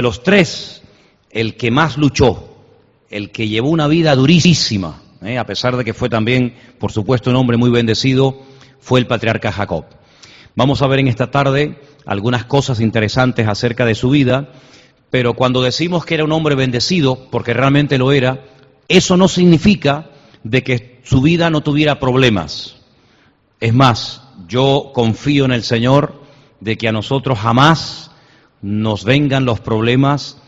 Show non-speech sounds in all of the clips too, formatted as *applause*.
de los tres, el que más luchó, el que llevó una vida durísima, ¿eh? a pesar de que fue también, por supuesto, un hombre muy bendecido, fue el patriarca Jacob. Vamos a ver en esta tarde algunas cosas interesantes acerca de su vida, pero cuando decimos que era un hombre bendecido, porque realmente lo era, eso no significa de que su vida no tuviera problemas. Es más, yo confío en el Señor de que a nosotros jamás nos vengan los problemas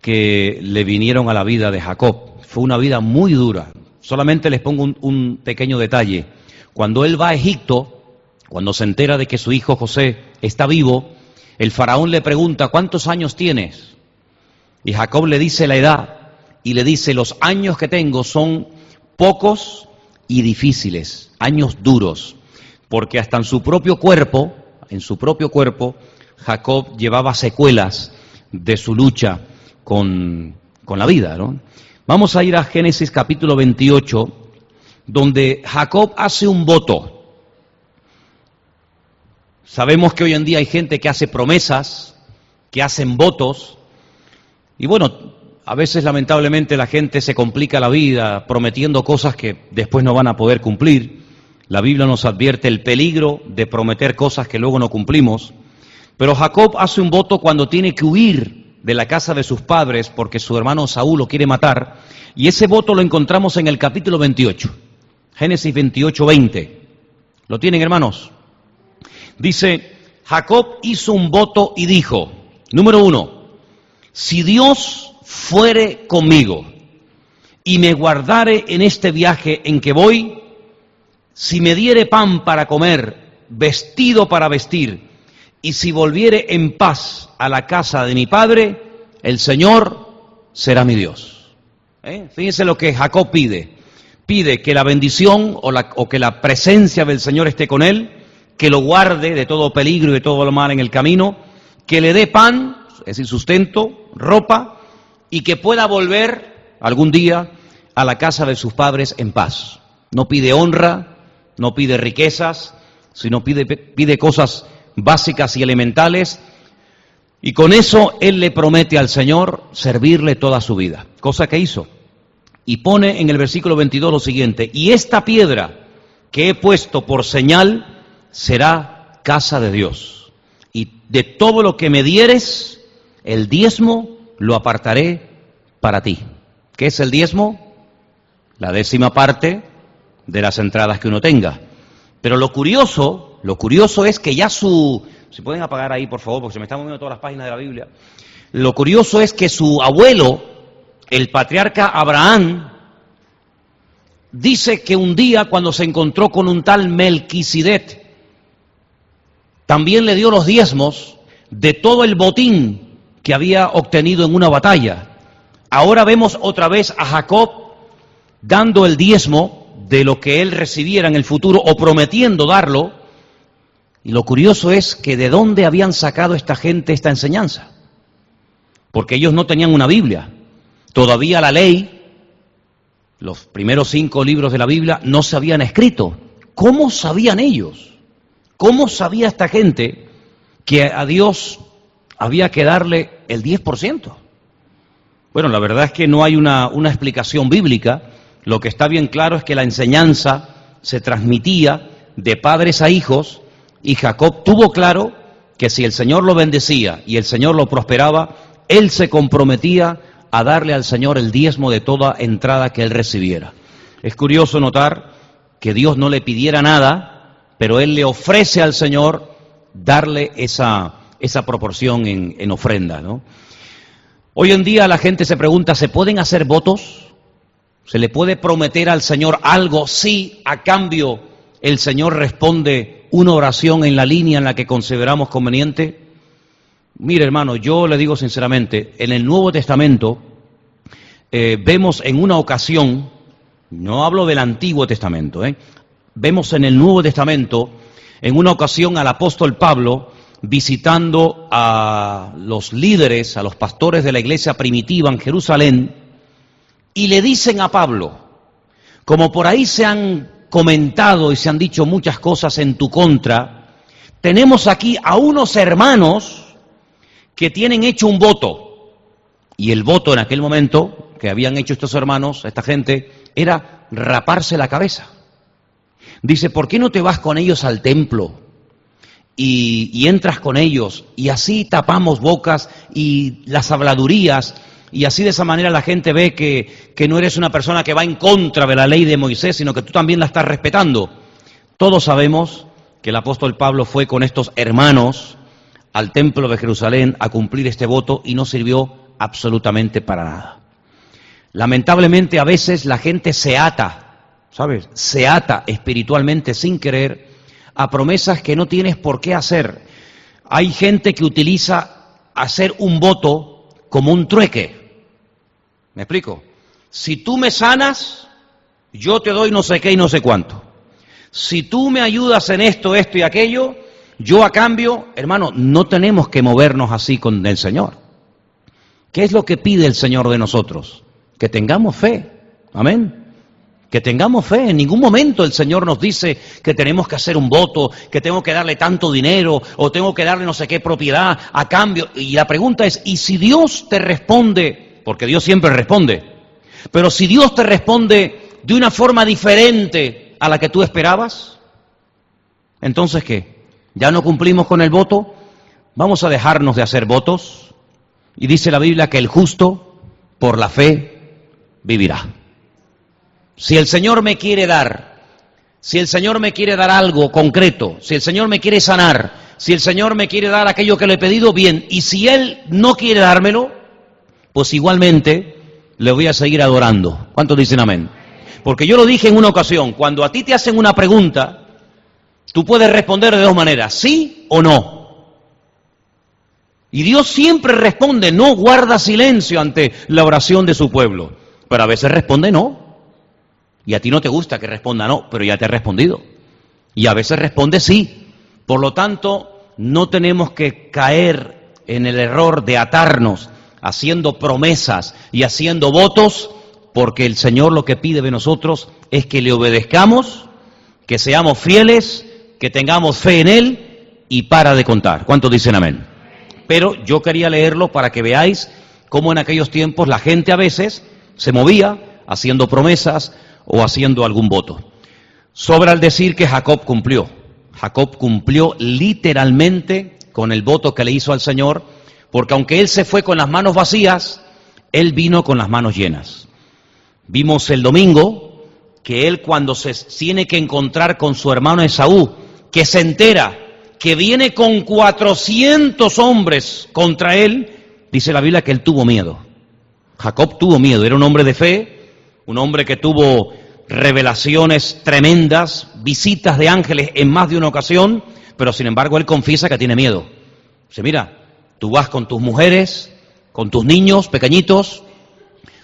que le vinieron a la vida de Jacob. Fue una vida muy dura. Solamente les pongo un, pequeño detalle. Cuando él va a Egipto, cuando se entera de que su hijo José está vivo, el faraón le pregunta, ¿cuántos años tienes? Y Jacob le dice la edad y le dice, los años que tengo son pocos y difíciles, años duros, porque hasta en su propio cuerpo, en su propio cuerpo, Jacob llevaba secuelas de su lucha con, con la vida. ¿no? Vamos a ir a Génesis capítulo 28, donde Jacob hace un voto. Sabemos que hoy en día hay gente que hace promesas, que hacen votos, y bueno, a veces lamentablemente la gente se complica la vida prometiendo cosas que después no van a poder cumplir. La Biblia nos advierte el peligro de prometer cosas que luego no cumplimos. Pero Jacob hace un voto cuando tiene que huir de la casa de sus padres porque su hermano Saúl lo quiere matar. Y ese voto lo encontramos en el capítulo 28. Génesis 28, 20. ¿Lo tienen hermanos? Dice, Jacob hizo un voto y dijo, número uno, si Dios fuere conmigo y me guardare en este viaje en que voy, si me diere pan para comer, vestido para vestir, y si volviere en paz a la casa de mi padre, el Señor será mi Dios. ¿Eh? Fíjense lo que Jacob pide. Pide que la bendición o, que la presencia del Señor esté con él, que lo guarde de todo peligro y de todo lo mal en el camino, que le dé pan, es decir, sustento, ropa, y que pueda volver algún día a la casa de sus padres en paz. No pide honra, no pide riquezas, sino pide cosas básicas y elementales. Y con eso él le promete al Señor servirle toda su vida, cosa que hizo. Y pone en el versículo 22 lo siguiente, y esta piedra que he puesto por señal será casa de Dios. Y de todo lo que me dieres, el diezmo lo apartaré para ti. ¿Qué es el diezmo? La décima parte de las entradas que uno tenga. Pero lo curioso, lo curioso es que ya su, si pueden apagar ahí por favor, porque se me están moviendo todas las páginas de la Biblia. Lo curioso es que su abuelo, el patriarca Abraham, dice que un día cuando se encontró con un tal Melquisedec, también le dio los diezmos de todo el botín que había obtenido en una batalla. Ahora vemos otra vez a Jacob dando el diezmo de lo que él recibiera en el futuro o prometiendo darlo. Y lo curioso es que de dónde habían sacado esta gente esta enseñanza. Porque ellos no tenían una Biblia. Todavía la ley, los primeros cinco libros de la Biblia, no se habían escrito. ¿Cómo sabían ellos? ¿Cómo sabía esta gente que a Dios había que darle el 10%. Bueno, la verdad es que no hay una, una, explicación bíblica. Lo que está bien claro es que la enseñanza se transmitía de padres a hijos y Jacob tuvo claro que si el Señor lo bendecía y el Señor lo prosperaba, él se comprometía a darle al Señor el diezmo de toda entrada que él recibiera. Es curioso notar que Dios no le pidiera nada, pero él le ofrece al Señor darle esa, esa proporción en, ofrenda. ¿no? Hoy en día la gente se pregunta, ¿se pueden hacer votos? ¿Se le puede prometer al Señor algo si a cambio el Señor responde una oración en la línea en la que consideramos conveniente? Mire hermano, yo le digo sinceramente, en el Nuevo Testamento eh, vemos en una ocasión, no hablo del Antiguo Testamento, eh, vemos en el Nuevo Testamento, en una ocasión al apóstol Pablo visitando a los líderes, a los pastores de la iglesia primitiva en Jerusalén, y le dicen a Pablo, como por ahí se han comentado y se han dicho muchas cosas en tu contra, tenemos aquí a unos hermanos que tienen hecho un voto. Y el voto en aquel momento que habían hecho estos hermanos, esta gente, era raparse la cabeza. Dice, ¿por qué no te vas con ellos al templo y, y entras con ellos y así tapamos bocas y las habladurías y así de esa manera la gente ve que, que, no eres una persona que va en contra de la ley de Moisés, sino que tú también la estás respetando. Todos sabemos que el apóstol Pablo fue con estos hermanos al templo de Jerusalén a cumplir este voto y no sirvió absolutamente para nada. Lamentablemente a veces la gente se ata, ¿sabes? Se ata espiritualmente sin querer a promesas que no tienes por qué hacer. Hay gente que utiliza hacer un voto como un trueque. ¿Me explico? Si tú me sanas, yo te doy no sé qué y no sé cuánto. Si tú me ayudas en esto, esto y aquello, yo a cambio, hermano, no tenemos que movernos así con el Señor. ¿Qué es lo que pide el Señor de nosotros? Que tengamos fe. Amén. Que tengamos fe. En ningún momento el Señor nos dice que tenemos que hacer un voto, que tengo que darle tanto dinero o tengo que darle no sé qué propiedad a cambio. Y la pregunta es, ¿y si Dios te responde? Porque Dios siempre responde. Pero si Dios te responde de una forma diferente a la que tú esperabas, entonces ¿qué? ¿Ya no cumplimos con el voto? ¿Vamos a dejarnos de hacer votos? Y dice la Biblia que el justo por la fe vivirá. Si el Señor me quiere dar, si el Señor me quiere dar algo concreto, si el Señor me quiere sanar, si el Señor me quiere dar aquello que le he pedido, bien. Y si Él no quiere dármelo, pues igualmente le voy a seguir adorando. ¿Cuántos dicen amén? Porque yo lo dije en una ocasión, cuando a ti te hacen una pregunta, tú puedes responder de dos maneras, sí o no. Y Dios siempre responde, no guarda silencio ante la oración de su pueblo. Pero a veces responde no. Y a ti no te gusta que responda no, pero ya te ha respondido. Y a veces responde sí. Por lo tanto, no tenemos que caer en el error de atarnos haciendo promesas y haciendo votos, porque el Señor lo que pide de nosotros es que le obedezcamos, que seamos fieles, que tengamos fe en Él y para de contar. ¿Cuántos dicen amén? pero yo quería leerlo para que veáis cómo en aquellos tiempos la gente a veces se movía haciendo promesas o haciendo algún voto. Sobra el decir que Jacob cumplió. Jacob cumplió literalmente con el voto que le hizo al Señor, porque aunque él se fue con las manos vacías, él vino con las manos llenas. Vimos el domingo que él cuando se tiene que encontrar con su hermano Esaú, que se entera que viene con 400 hombres contra él, dice la Biblia que él tuvo miedo. Jacob tuvo miedo, era un hombre de fe, un hombre que tuvo revelaciones tremendas, visitas de ángeles en más de una ocasión, pero sin embargo él confiesa que tiene miedo. Dice, mira, tú vas con tus mujeres, con tus niños pequeñitos,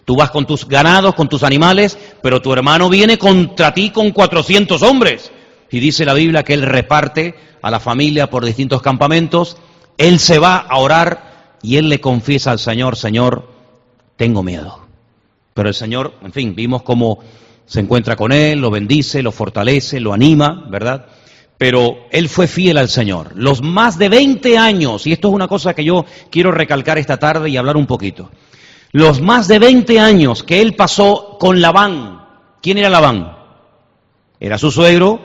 tú vas con tus ganados, con tus animales, pero tu hermano viene contra ti con 400 hombres. Y dice la Biblia que él reparte a la familia por distintos campamentos, él se va a orar y él le confiesa al Señor, Señor, tengo miedo. Pero el Señor, en fin, vimos cómo se encuentra con él, lo bendice, lo fortalece, lo anima, ¿verdad? Pero él fue fiel al Señor. Los más de 20 años, y esto es una cosa que yo quiero recalcar esta tarde y hablar un poquito. Los más de 20 años que él pasó con Labán. ¿Quién era Labán? Era su suegro,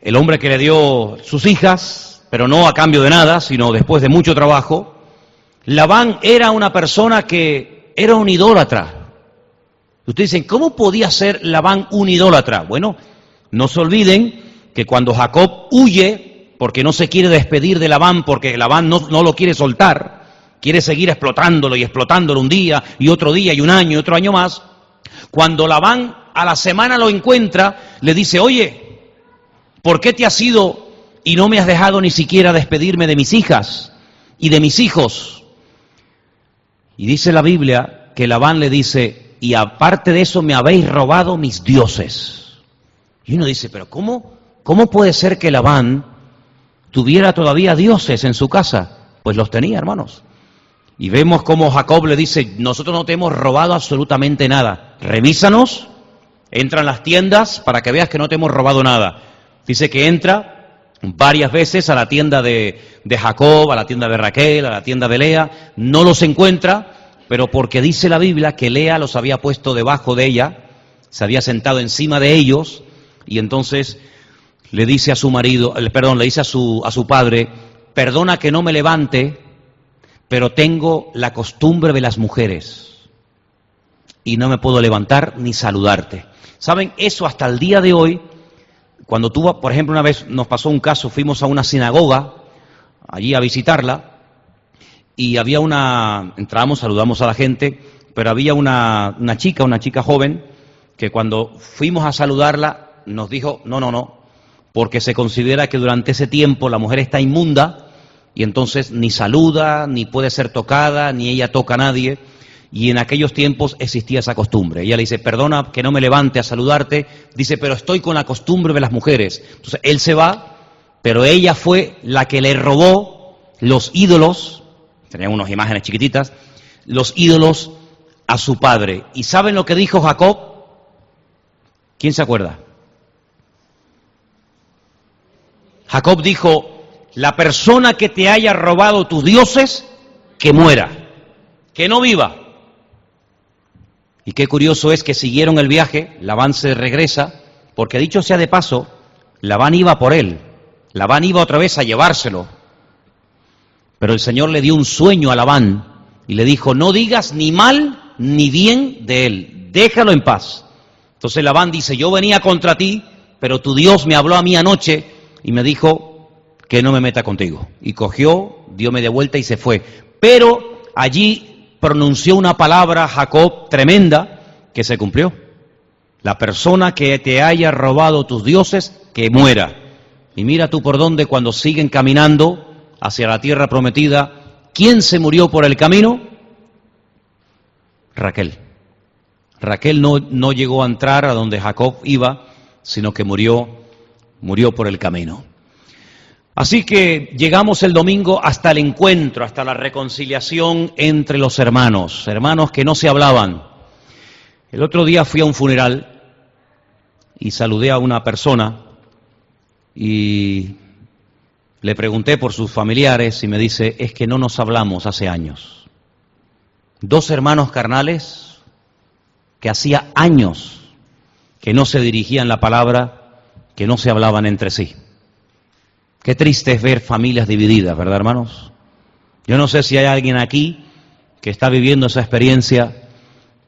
el hombre que le dio sus hijas, pero no a cambio de nada, sino después de mucho trabajo, Labán era una persona que era un idólatra. Ustedes dicen, ¿cómo podía ser Labán un idólatra? Bueno, no se olviden que cuando Jacob huye, porque no se quiere despedir de Labán, porque Labán no, no lo quiere soltar, quiere seguir explotándolo y explotándolo un día y otro día y un año y otro año más, cuando Labán a la semana lo encuentra, le dice, oye, ¿Por qué te has ido y no me has dejado ni siquiera despedirme de mis hijas y de mis hijos? Y dice la Biblia que Labán le dice, y aparte de eso me habéis robado mis dioses. Y uno dice, pero ¿cómo, cómo puede ser que Labán tuviera todavía dioses en su casa? Pues los tenía, hermanos. Y vemos cómo Jacob le dice, nosotros no te hemos robado absolutamente nada. Revísanos, entra en las tiendas para que veas que no te hemos robado nada. Dice que entra varias veces a la tienda de, de, Jacob, a la tienda de Raquel, a la tienda de Lea, no los encuentra, pero porque dice la Biblia que Lea los había puesto debajo de ella, se había sentado encima de ellos, y entonces le dice a su marido, perdón, le dice a su, a su padre, perdona que no me levante, pero tengo la costumbre de las mujeres y no me puedo levantar ni saludarte. ¿Saben? Eso hasta el día de hoy, cuando tú, por ejemplo, una vez nos pasó un caso, fuimos a una sinagoga, allí a visitarla, y había una, entramos, saludamos a la gente, pero había una, una chica, una chica joven, que cuando fuimos a saludarla nos dijo, no, no, no, porque se considera que durante ese tiempo la mujer está inmunda y entonces ni saluda, ni puede ser tocada, ni ella toca a nadie. Y en aquellos tiempos existía esa costumbre. Ella le dice, perdona que no me levante a saludarte. Dice, pero estoy con la costumbre de las mujeres. Entonces él se va, pero ella fue la que le robó los ídolos, tenían unas imágenes chiquititas, los ídolos a su padre. ¿Y saben lo que dijo Jacob? ¿Quién se acuerda? Jacob dijo, la persona que te haya robado tus dioses, que muera, que no viva. Y qué curioso es que siguieron el viaje, Labán se regresa, porque dicho sea de paso, Labán iba por él, Labán iba otra vez a llevárselo. Pero el Señor le dio un sueño a Labán y le dijo, no digas ni mal ni bien de él, déjalo en paz. Entonces Labán dice, yo venía contra ti, pero tu Dios me habló a mí anoche y me dijo que no me meta contigo. Y cogió, dio media vuelta y se fue. Pero allí pronunció una palabra, Jacob, tremenda, que se cumplió. La persona que te haya robado tus dioses, que muera. Y mira tú por dónde cuando siguen caminando hacia la tierra prometida, ¿quién se murió por el camino? Raquel. Raquel no, no llegó a entrar a donde Jacob iba, sino que murió, murió por el camino. Así que llegamos el domingo hasta el encuentro, hasta la reconciliación entre los hermanos, hermanos que no se hablaban. El otro día fui a un funeral y saludé a una persona y le pregunté por sus familiares y me dice, es que no nos hablamos hace años. Dos hermanos carnales que hacía años que no se dirigían la palabra, que no se hablaban entre sí. Qué triste es ver familias divididas, ¿verdad, hermanos? Yo no sé si hay alguien aquí que está viviendo esa experiencia,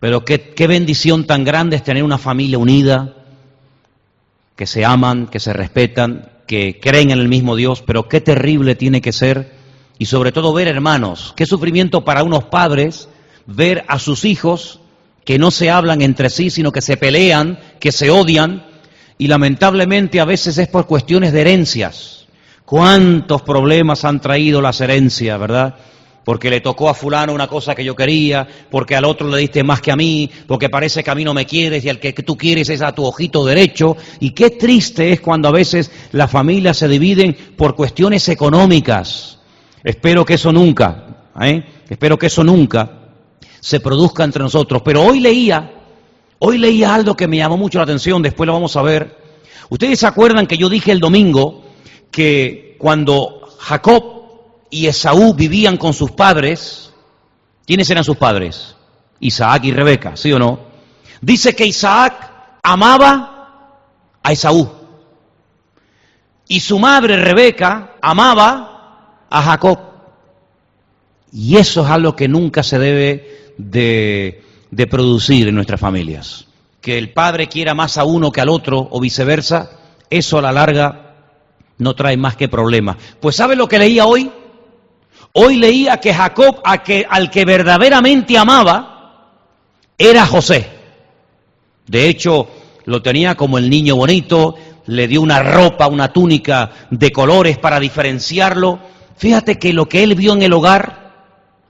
pero qué, bendición tan grande es tener una familia unida, que se aman, que se respetan, que creen en el mismo Dios, pero qué terrible tiene que ser, y sobre todo ver hermanos, qué sufrimiento para unos padres ver a sus hijos que no se hablan entre sí, sino que se pelean, que se odian, y lamentablemente a veces es por cuestiones de herencias. ¿Cuántos problemas han traído las herencias, verdad? Porque le tocó a fulano una cosa que yo quería, porque al otro le diste más que a mí, porque parece que a mí no me quieres y al que tú quieres es a tu ojito derecho. Y qué triste es cuando a veces las familias se dividen por cuestiones económicas. Espero que eso nunca, ¿eh? espero que eso nunca se produzca entre nosotros. Pero hoy leía, hoy leía algo que me llamó mucho la atención, después lo vamos a ver. Ustedes se acuerdan que yo dije el domingo que cuando Jacob y Esaú vivían con sus padres, ¿quiénes eran sus padres? Isaac y Rebeca, ¿sí o no? Dice que Isaac amaba a Esaú y su madre Rebeca amaba a Jacob. Y eso es algo que nunca se debe de, de producir en nuestras familias. Que el padre quiera más a uno que al otro o viceversa, eso a la larga no trae más que problemas. Pues ¿sabe lo que leía hoy? Hoy leía que Jacob, a que, al que verdaderamente amaba, era José. De hecho, lo tenía como el niño bonito, le dio una ropa, una túnica de colores para diferenciarlo. Fíjate que lo que él vio en el hogar,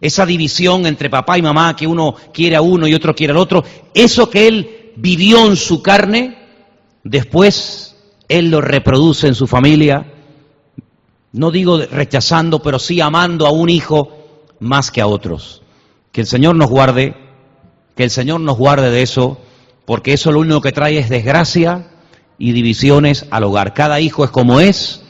esa división entre papá y mamá, que uno quiere a uno y otro quiere al otro, eso que él vivió en su carne, después él lo reproduce en su familia, no digo rechazando, pero sí amando a un hijo más que a otros. Que el Señor nos guarde, que el Señor nos guarde de eso, porque eso lo único que trae es desgracia y divisiones al hogar. Cada hijo es como es,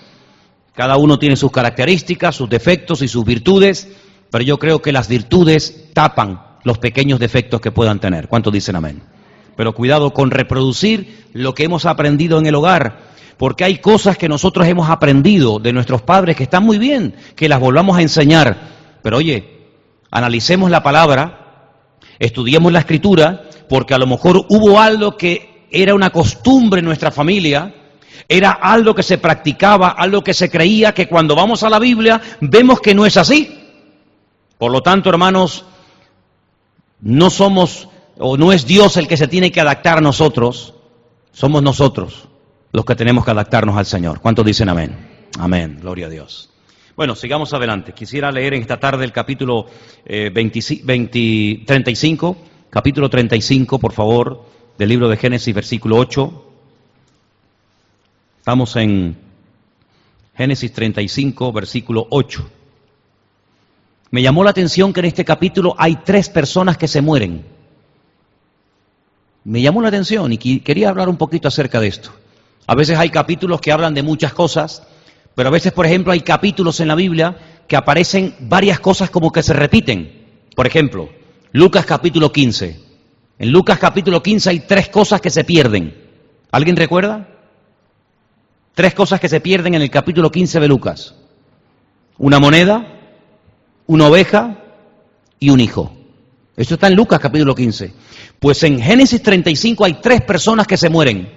Cada uno tiene sus características, sus defectos y sus virtudes, pero yo creo que las virtudes tapan los pequeños defectos que puedan tener. ¿Cuántos dicen amén? Pero cuidado con reproducir lo que hemos aprendido en el hogar, porque hay cosas que nosotros hemos aprendido de nuestros padres que están muy bien, que las volvamos a enseñar. Pero oye, analicemos la palabra, estudiemos la escritura, porque a lo mejor hubo algo que era una costumbre en nuestra familia, era algo que se practicaba, algo que se creía, que cuando vamos a la Biblia vemos que no es así. Por lo tanto, hermanos, no somos o no es Dios el que se tiene que adaptar a nosotros, somos nosotros los que tenemos que adaptarnos al Señor. ¿Cuántos dicen amén? Amén, gloria a Dios. Bueno, sigamos adelante. Quisiera leer en esta tarde el capítulo 35, eh, capítulo 35, por favor, del libro de Génesis, versículo 8. Estamos en Génesis 35, versículo 8. Me llamó la atención que en este capítulo hay tres personas que se mueren. Me llamó la atención y quería hablar un poquito acerca de esto. A veces hay capítulos que hablan de muchas cosas, pero a veces, por ejemplo, hay capítulos en la Biblia que aparecen varias cosas como que se repiten. Por ejemplo, Lucas capítulo 15. En Lucas capítulo 15 hay tres cosas que se pierden. ¿Alguien recuerda? Tres cosas que se pierden en el capítulo 15 de Lucas. Una moneda, una oveja y un hijo. Esto está en Lucas capítulo 15. Pues en Génesis 35 hay tres personas que se mueren.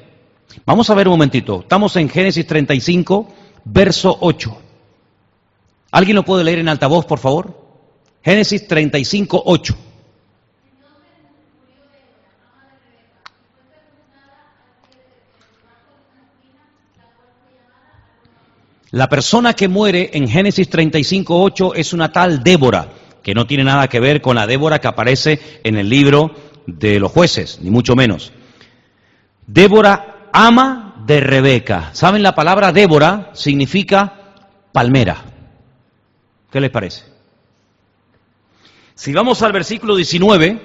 Vamos a ver un momentito. Estamos en Génesis 35, verso 8. ¿Alguien lo puede leer en altavoz, por favor? Génesis 35, 8. La persona que muere en Génesis 35.8 es una tal Débora, que no tiene nada que ver con la Débora que aparece en el libro de los jueces, ni mucho menos. Débora ama de Rebeca. ¿Saben la palabra Débora significa palmera? ¿Qué les parece? Si vamos al versículo 19,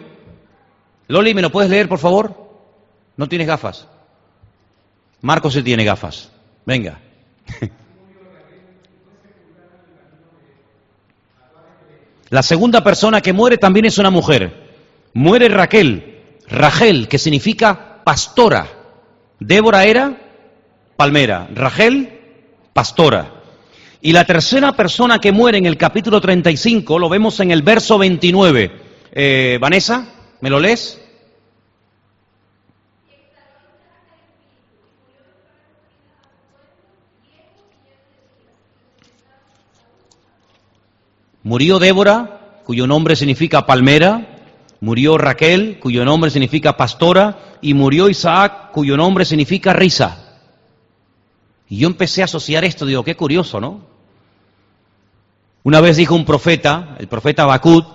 Loli, ¿me lo puedes leer, por favor? No tienes gafas. Marcos sí tiene gafas. Venga. *laughs* La segunda persona que muere también es una mujer. Muere Raquel, Rachel, que significa pastora. Débora era palmera, Rachel, pastora. Y la tercera persona que muere en el capítulo 35 lo vemos en el verso 29. Eh, Vanessa, ¿me lo lees? Murió Débora, cuyo nombre significa palmera, murió Raquel, cuyo nombre significa pastora, y murió Isaac, cuyo nombre significa risa. Y yo empecé a asociar esto, digo, qué curioso, ¿no? Una vez dijo un profeta, el profeta Bakut,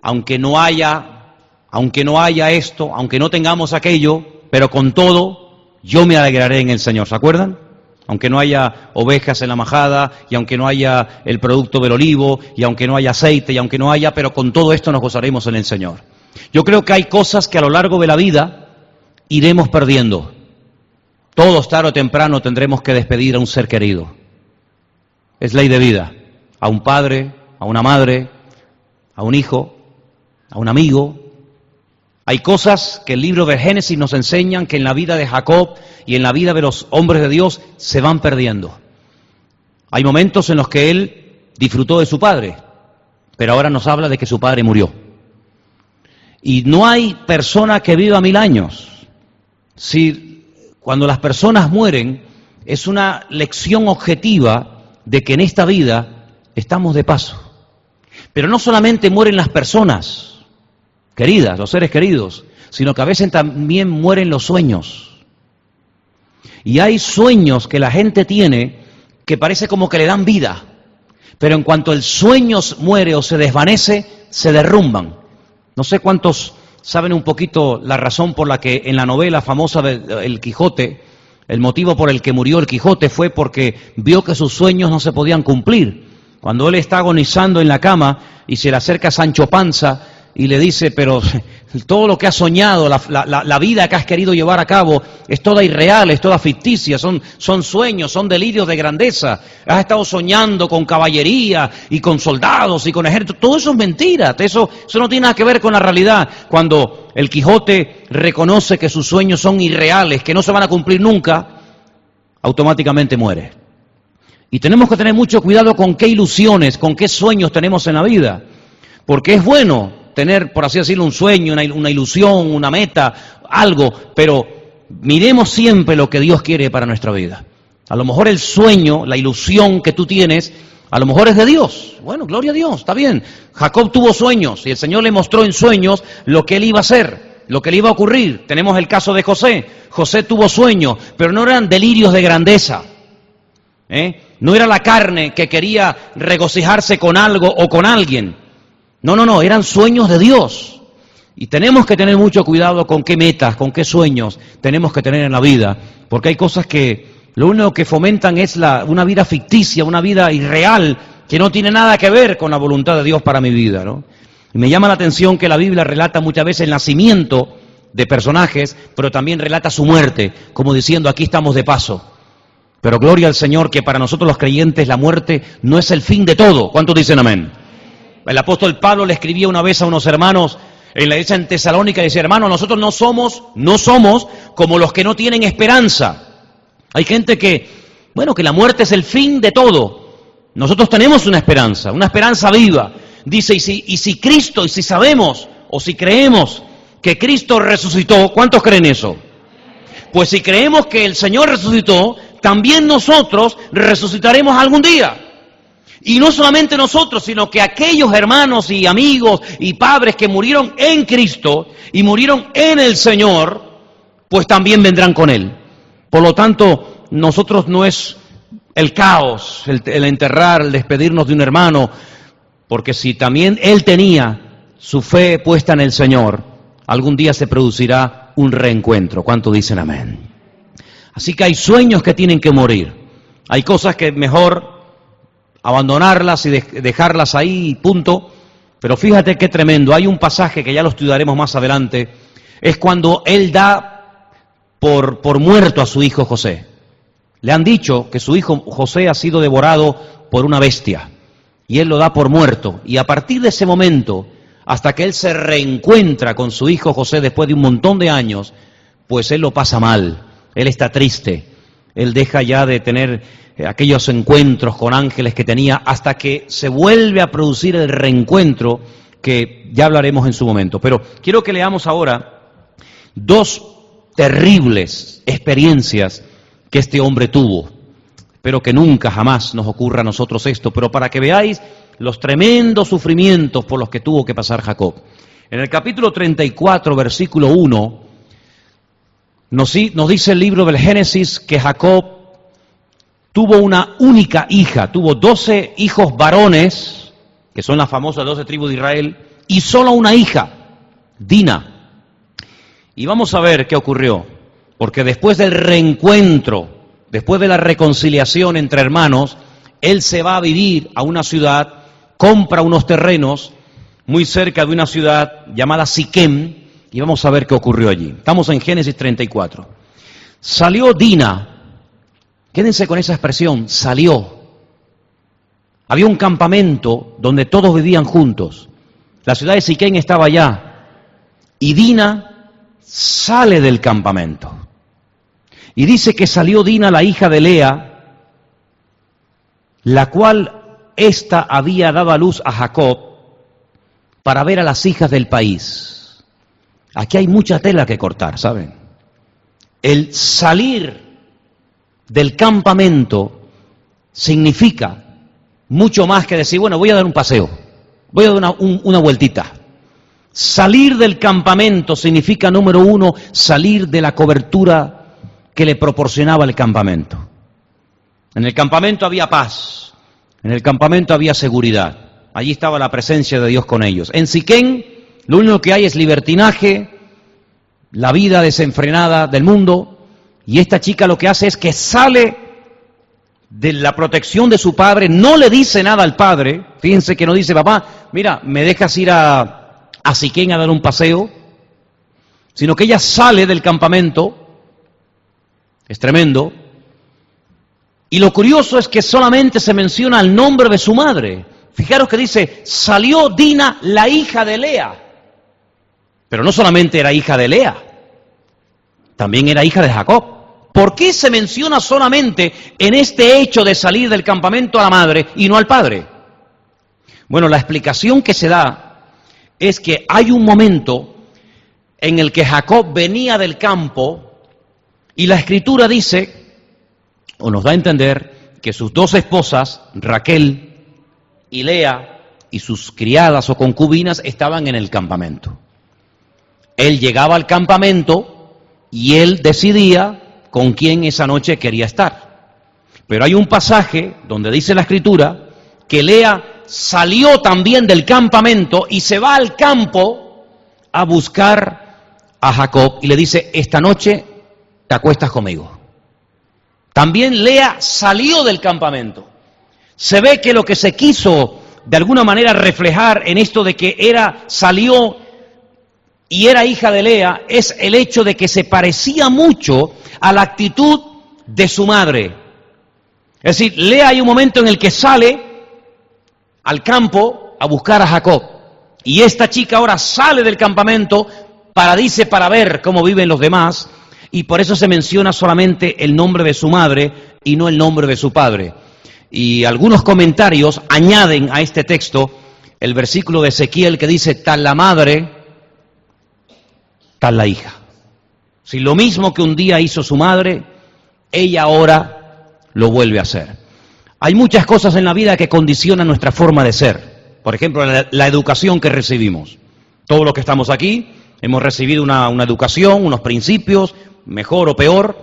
aunque no haya, aunque no haya esto, aunque no tengamos aquello, pero con todo, yo me alegraré en el Señor, ¿se acuerdan? Aunque no haya ovejas en la majada, y aunque no haya el producto del olivo, y aunque no haya aceite, y aunque no haya, pero con todo esto nos gozaremos en el Señor. Yo creo que hay cosas que a lo largo de la vida iremos perdiendo. Todos tarde o temprano tendremos que despedir a un ser querido. Es ley de vida. A un padre, a una madre, a un hijo, a un amigo, hay cosas que el libro de Génesis nos enseñan que en la vida de Jacob y en la vida de los hombres de Dios se van perdiendo. Hay momentos en los que él disfrutó de su padre, pero ahora nos habla de que su padre murió. Y no hay persona que viva mil años. Si cuando las personas mueren es una lección objetiva de que en esta vida estamos de paso. Pero no solamente mueren las personas, queridas, los seres queridos, sino que a veces también mueren los sueños. Y hay sueños que la gente tiene que parece como que le dan vida, pero en cuanto el sueño muere o se desvanece, se derrumban. No sé cuántos saben un poquito la razón por la que en la novela famosa de El Quijote, el motivo por el que murió el Quijote fue porque vio que sus sueños no se podían cumplir. Cuando él está agonizando en la cama y se le acerca Sancho Panza y le dice, pero *laughs* todo lo que has soñado, la, vida que has querido llevar a cabo, es toda irreal, es toda ficticia, son, sueños, son delirios de grandeza. Has estado soñando con caballería y con soldados y con ejércitos, todo eso es mentira, eso, eso no tiene nada que ver con la realidad. Cuando el Quijote reconoce que sus sueños son irreales, que no se van a cumplir nunca, automáticamente muere. Y tenemos que tener mucho cuidado con qué ilusiones, con qué sueños tenemos en la vida. Porque es bueno tener, por así decirlo, un sueño, una, ilusión, una meta, algo, pero miremos siempre lo que Dios quiere para nuestra vida. A lo mejor el sueño, la ilusión que tú tienes, a lo mejor es de Dios. Bueno, gloria a Dios, está bien. Jacob tuvo sueños y el Señor le mostró en sueños lo que él iba a hacer, lo que le iba a ocurrir. Tenemos el caso de José. José tuvo sueños, pero no eran delirios de grandeza. ¿eh? No era la carne que quería regocijarse con algo o con alguien. No, no, no, eran sueños de Dios. Y tenemos que tener mucho cuidado con qué metas, con qué sueños tenemos que tener en la vida, porque hay cosas que lo único que fomentan es la, una vida ficticia, una vida irreal, que no tiene nada que ver con la voluntad de Dios para mi vida. ¿no? Y me llama la atención que la Biblia relata muchas veces el nacimiento de personajes, pero también relata su muerte, como diciendo, aquí estamos de paso. Pero gloria al Señor que para nosotros los creyentes la muerte no es el fin de todo. ¿Cuántos dicen amén? El apóstol Pablo le escribía una vez a unos hermanos en la iglesia en Tesalónica y decía, hermano, nosotros no somos, no somos como los que no tienen esperanza. Hay gente que, bueno, que la muerte es el fin de todo. Nosotros tenemos una esperanza, una esperanza viva. Dice, y si, y si Cristo, y si sabemos, o si creemos que Cristo resucitó, ¿cuántos creen eso? Pues si creemos que el Señor resucitó, también nosotros resucitaremos algún día. Y no solamente nosotros, sino que aquellos hermanos y amigos y padres que murieron en Cristo y murieron en el Señor, pues también vendrán con Él. Por lo tanto, nosotros no es el caos, el, enterrar, el despedirnos de un hermano, porque si también Él tenía su fe puesta en el Señor, algún día se producirá un reencuentro. ¿Cuánto dicen amén? Así que hay sueños que tienen que morir. Hay cosas que mejor abandonarlas y dejarlas ahí, punto. Pero fíjate qué tremendo. Hay un pasaje que ya lo estudiaremos más adelante. Es cuando él da por, por muerto a su hijo José. Le han dicho que su hijo José ha sido devorado por una bestia. Y él lo da por muerto. Y a partir de ese momento, hasta que él se reencuentra con su hijo José después de un montón de años, pues él lo pasa mal. Él está triste. Él deja ya de tener eh, aquellos encuentros con ángeles que tenía hasta que se vuelve a producir el reencuentro que ya hablaremos en su momento. Pero quiero que leamos ahora dos terribles experiencias que este hombre tuvo. Espero que nunca jamás nos ocurra a nosotros esto, pero para que veáis los tremendos sufrimientos por los que tuvo que pasar Jacob. En el capítulo 34, versículo 1, nos, dice el libro del Génesis que Jacob tuvo una única hija, tuvo doce hijos varones, que son las famosas doce tribus de Israel, y solo una hija, Dina. Y vamos a ver qué ocurrió, porque después del reencuentro, después de la reconciliación entre hermanos, él se va a vivir a una ciudad, compra unos terrenos muy cerca de una ciudad llamada Siquem, y vamos a ver qué ocurrió allí. Estamos en Génesis 34. Salió Dina, Quédense con esa expresión, salió. Había un campamento donde todos vivían juntos. La ciudad de Siquén estaba allá. Y Dina sale del campamento. Y dice que salió Dina, la hija de Lea, la cual ésta había dado a luz a Jacob para ver a las hijas del país. Aquí hay mucha tela que cortar, ¿saben? El salir del campamento significa mucho más que decir, bueno, voy a dar un paseo, voy a dar una, vueltita. Salir del campamento significa, número uno, salir de la cobertura que le proporcionaba el campamento. En el campamento había paz, en el campamento había seguridad, allí estaba la presencia de Dios con ellos. En Siquén lo único que hay es libertinaje, la vida desenfrenada del mundo, y esta chica lo que hace es que sale de la protección de su padre, no le dice nada al padre, fíjense que no dice, papá, mira, me dejas ir a, a Siquén a dar un paseo, sino que ella sale del campamento, es tremendo, y lo curioso es que solamente se menciona el nombre de su madre. Fijaros que dice, salió Dina, la hija de Lea. Pero no solamente era hija de Lea, también era hija de Jacob. ¿Por qué se menciona solamente en este hecho de salir del campamento a la madre y no al padre? Bueno, la explicación que se da es que hay un momento en el que Jacob venía del campo y la escritura dice o nos da a entender que sus dos esposas, Raquel y Lea, y sus criadas o concubinas estaban en el campamento. Él llegaba al campamento y él decidía con quién esa noche quería estar. Pero hay un pasaje donde dice la escritura que Lea salió también del campamento y se va al campo a buscar a Jacob y le dice, esta noche te acuestas conmigo. También Lea salió del campamento. Se ve que lo que se quiso de alguna manera reflejar en esto de que era, salió y era hija de Lea, es el hecho de que se parecía mucho a la actitud de su madre. Es decir, Lea hay un momento en el que sale al campo a buscar a Jacob. Y esta chica ahora sale del campamento para, dice, para ver cómo viven los demás, y por eso se menciona solamente el nombre de su madre y no el nombre de su padre. Y algunos comentarios añaden a este texto el versículo de Ezequiel que dice, tal la madre, tal la hija. Si lo mismo que un día hizo su madre, ella ahora lo vuelve a hacer. Hay muchas cosas en la vida que condicionan nuestra forma de ser. Por ejemplo, la, educación que recibimos. Todos los que estamos aquí hemos recibido una, una educación, unos principios, mejor o peor,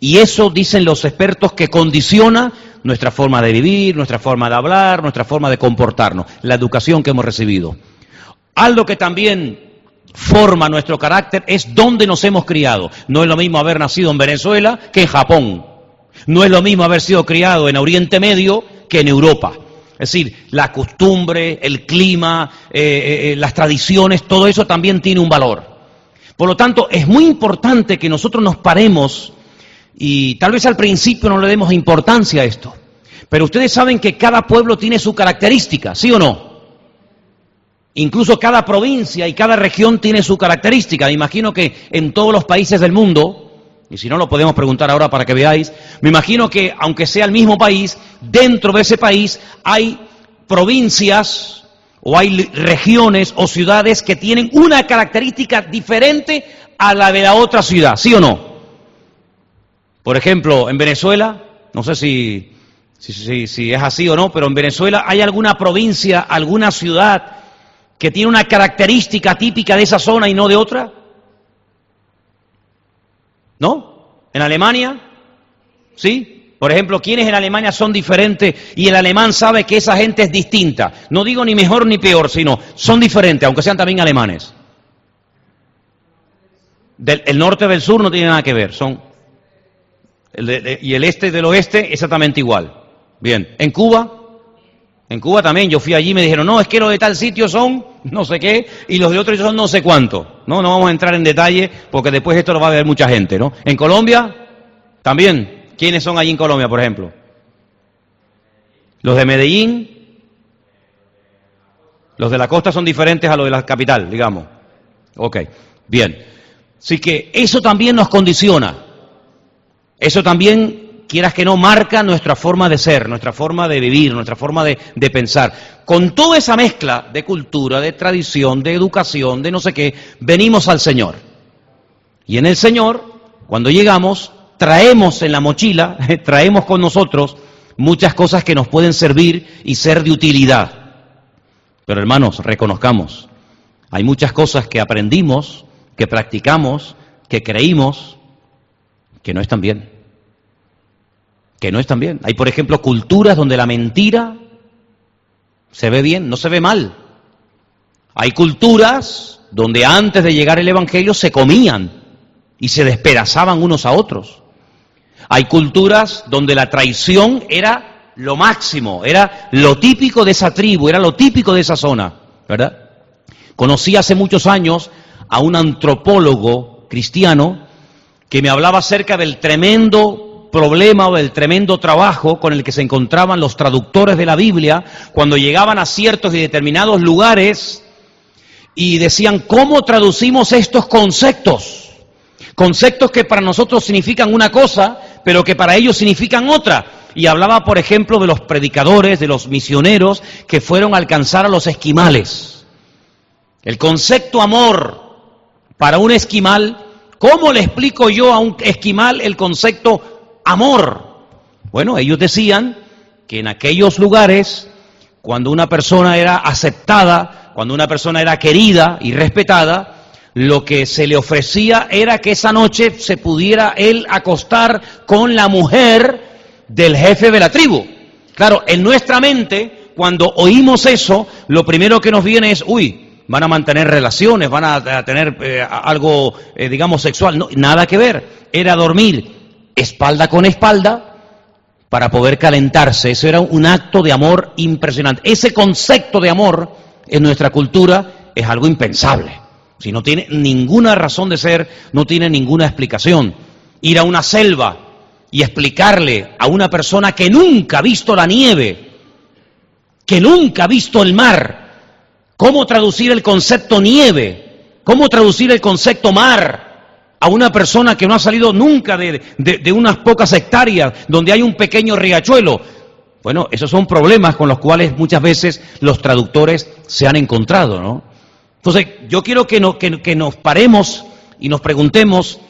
y eso dicen los expertos que condiciona nuestra forma de vivir, nuestra forma de hablar, nuestra forma de comportarnos, la educación que hemos recibido. Algo que también forma nuestro carácter es dónde nos hemos criado. No es lo mismo haber nacido en Venezuela que en Japón. No es lo mismo haber sido criado en Oriente Medio que en Europa. Es decir, la costumbre, el clima, eh, eh, eh, las tradiciones, todo eso también tiene un valor. Por lo tanto, es muy importante que nosotros nos paremos y tal vez al principio no le demos importancia a esto, pero ustedes saben que cada pueblo tiene su característica, ¿sí o no? Incluso cada provincia y cada región tiene su característica. Me imagino que en todos los países del mundo, y si no lo podemos preguntar ahora para que veáis, me imagino que aunque sea el mismo país, dentro de ese país hay provincias o hay regiones o ciudades que tienen una característica diferente a la de la otra ciudad, ¿sí o no? Por ejemplo, en Venezuela, no sé si, si, si, es así o no, pero en Venezuela hay alguna provincia, alguna ciudad que tiene una característica típica de esa zona y no de otra. ¿No? ¿En Alemania? ¿Sí? Por ejemplo, ¿quiénes en Alemania son diferentes y el alemán sabe que esa gente es distinta? No digo ni mejor ni peor, sino son diferentes, aunque sean también alemanes. el norte del sur no tiene nada que ver, son y el este del oeste exactamente igual. Bien, en Cuba, en Cuba también, yo fui allí y me dijeron, no, es que los de tal sitio son no sé qué y los de otro son no sé cuánto. No, no vamos a entrar en detalle porque después esto lo va a ver mucha gente, ¿no? En Colombia, también, ¿Quiénes son allí en Colombia, por ejemplo? Los de Medellín, los de la costa son diferentes a los de la capital, digamos. Ok, bien. Así que eso también nos condiciona. Eso también, quieras que no, marca nuestra forma de ser, nuestra forma de vivir, nuestra forma de, de, pensar. Con toda esa mezcla de cultura, de tradición, de educación, de no sé qué, venimos al Señor. Y en el Señor, cuando llegamos, traemos en la mochila, *laughs* traemos con nosotros muchas cosas que nos pueden servir y ser de utilidad. Pero hermanos, reconozcamos, hay muchas cosas que aprendimos, que practicamos, que creímos, que no están bien. Que no están bien. Hay, por ejemplo, culturas donde la mentira se ve bien, no se ve mal. Hay culturas donde antes de llegar el Evangelio se comían y se despedazaban unos a otros. Hay culturas donde la traición era lo máximo, era lo típico de esa tribu, era lo típico de esa zona, ¿verdad? Conocí hace muchos años a un antropólogo cristiano que me hablaba acerca del tremendo problema o del tremendo trabajo con el que se encontraban los traductores de la Biblia cuando llegaban a ciertos y determinados lugares y decían, ¿cómo traducimos estos conceptos? Conceptos que para nosotros significan una cosa, pero que para ellos significan otra. Y hablaba, por ejemplo, de los predicadores, de los misioneros que fueron a alcanzar a los esquimales. El concepto amor para un esquimal ¿Cómo le explico yo a un esquimal el concepto amor? Bueno, ellos decían que en aquellos lugares, cuando una persona era aceptada, cuando una persona era querida y respetada, lo que se le ofrecía era que esa noche se pudiera él acostar con la mujer del jefe de la tribu. Claro, en nuestra mente, cuando oímos eso, lo primero que nos viene es, uy, van a mantener relaciones, van a, tener eh, algo, eh, digamos, sexual. No, nada que ver. Era dormir espalda con espalda para poder calentarse. Eso era un acto de amor impresionante. Ese concepto de amor en nuestra cultura es algo impensable. Si no tiene ninguna razón de ser, no tiene ninguna explicación. Ir a una selva y explicarle a una persona que nunca ha visto la nieve, que nunca ha visto el mar, ¿Cómo traducir el concepto nieve? ¿Cómo traducir el concepto mar a una persona que no ha salido nunca de, unas pocas hectáreas donde hay un pequeño riachuelo? Bueno, esos son problemas con los cuales muchas veces los traductores se han encontrado, ¿no? Entonces, yo quiero que, que nos paremos y nos preguntemos,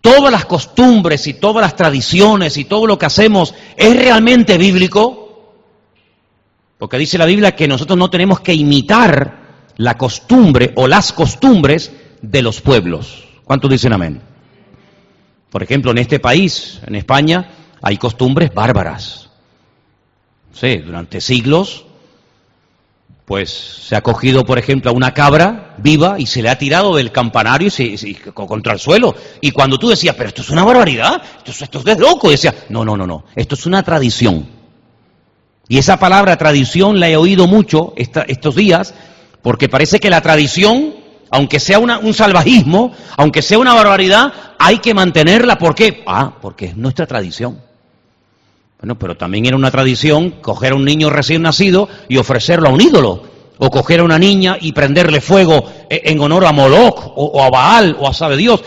¿todas las costumbres y todas las tradiciones y todo lo que hacemos es realmente bíblico? Porque dice la Biblia que nosotros no tenemos que imitar la costumbre o las costumbres de los pueblos. ¿Cuántos dicen amén? Por ejemplo, en este país, en España, hay costumbres bárbaras. Sí, durante siglos, pues se ha cogido, por ejemplo, a una cabra viva y se le ha tirado del campanario y contra el suelo. Y cuando tú decías, pero esto es una barbaridad, esto, es loco, decía, no, no, no, no, esto es una tradición. Y esa palabra tradición la he oído mucho estos días, porque parece que la tradición, aunque sea un salvajismo, aunque sea una barbaridad, hay que mantenerla. ¿Por qué? Ah, porque es nuestra tradición. Bueno, pero también era una tradición coger a un niño recién nacido y ofrecerlo a un ídolo. O coger a una niña y prenderle fuego e, en honor a Moloch o, a Baal o a sabe Dios.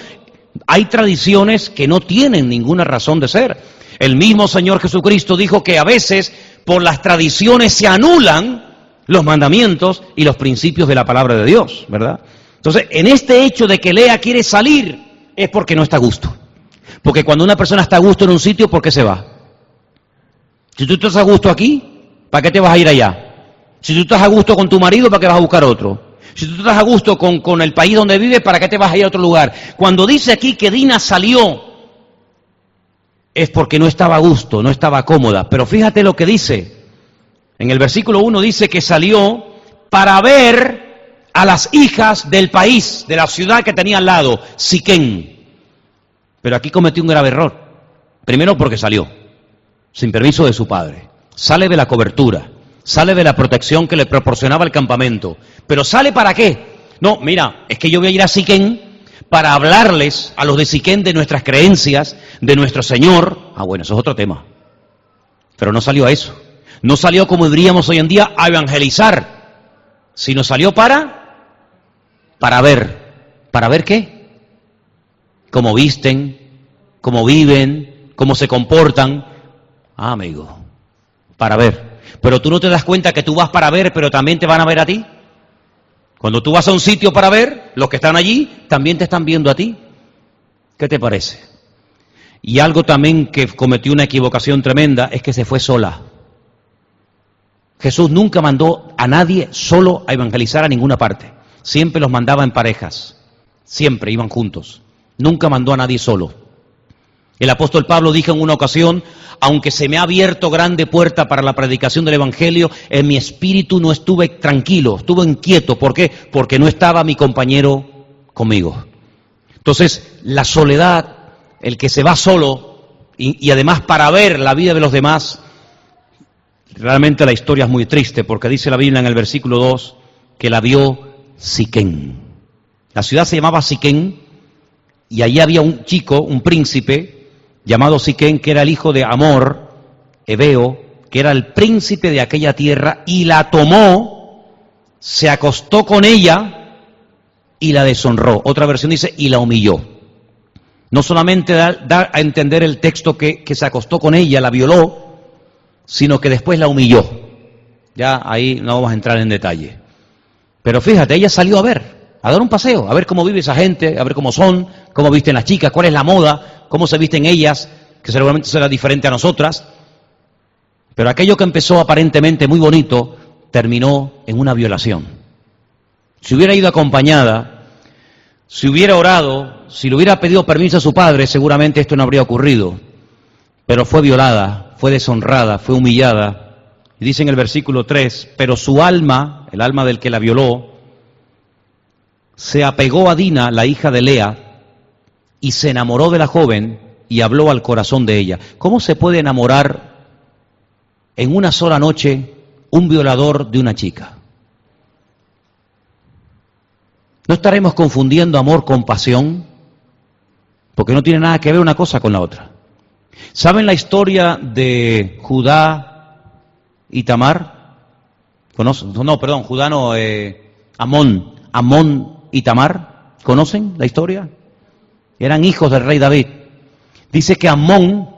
Hay tradiciones que no tienen ninguna razón de ser. El mismo Señor Jesucristo dijo que a veces por las tradiciones se anulan los mandamientos y los principios de la palabra de Dios, ¿verdad? Entonces, en este hecho de que Lea quiere salir, es porque no está a gusto. Porque cuando una persona está a gusto en un sitio, ¿por qué se va? Si tú estás a gusto aquí, ¿para qué te vas a ir allá? Si tú estás a gusto con tu marido, ¿para qué vas a buscar otro? Si tú estás a gusto con, con el país donde vives, ¿para qué te vas a ir a otro lugar? Cuando dice aquí que Dina salió es porque no estaba a gusto, no estaba cómoda. Pero fíjate lo que dice. En el versículo 1 dice que salió para ver a las hijas del país, de la ciudad que tenía al lado, Siquén. Pero aquí cometió un grave error. Primero porque salió, sin permiso de su padre. Sale de la cobertura, sale de la protección que le proporcionaba el campamento. Pero sale para qué? No, mira, es que yo voy a ir a Siquén para hablarles a los de Siquén de nuestras creencias, de nuestro Señor. Ah, bueno, eso es otro tema. Pero no salió a eso. No salió como diríamos hoy en día a evangelizar, sino salió para para ver. ¿Para ver qué? Cómo visten, cómo viven, cómo se comportan. Ah, amigo, para ver. Pero tú no te das cuenta que tú vas para ver, pero también te van a ver a ti. Cuando tú vas a un sitio para ver, los que están allí también te están viendo a ti. ¿Qué te parece? Y algo también que cometió una equivocación tremenda es que se fue sola. Jesús nunca mandó a nadie solo a evangelizar a ninguna parte. Siempre los mandaba en parejas. Siempre iban juntos. Nunca mandó a nadie solo. El apóstol Pablo dijo en una ocasión, aunque se me ha abierto grande puerta para la predicación del Evangelio, en mi espíritu no estuve tranquilo, estuve inquieto. ¿Por qué? Porque no estaba mi compañero conmigo. Entonces, la soledad, el que se va solo y, además para ver la vida de los demás, realmente la historia es muy triste porque dice la Biblia en el versículo 2 que la vio Siquén. La ciudad se llamaba Siquén y allí había un chico, un príncipe, llamado Siquén, que era el hijo de Amor, Ebeo, que era el príncipe de aquella tierra, y la tomó, se acostó con ella y la deshonró. Otra versión dice, y la humilló. No solamente da, a entender el texto que, que se acostó con ella, la violó, sino que después la humilló. Ya ahí no vamos a entrar en detalle. Pero fíjate, ella salió a ver, a dar un paseo, a ver cómo vive esa gente, a ver cómo son, cómo visten las chicas, cuál es la moda, cómo se visten ellas, que seguramente será diferente a nosotras. Pero aquello que empezó aparentemente muy bonito terminó en una violación. Si hubiera ido acompañada, si hubiera orado, si le hubiera pedido permiso a su padre, seguramente esto no habría ocurrido. Pero fue violada, fue deshonrada, fue humillada. Y dice en el versículo 3, pero su alma, el alma del que la violó, se apegó a Dina, la hija de Lea, y se enamoró de la joven y habló al corazón de ella. ¿Cómo se puede enamorar en una sola noche un violador de una chica? ¿No estaremos confundiendo amor con pasión? Porque no tiene nada que ver una cosa con la otra. ¿Saben la historia de Judá y Tamar? No, perdón, Judá no, eh, Amón. Amón y Tamar. ¿Conocen la historia? eran hijos del rey David. Dice que Amón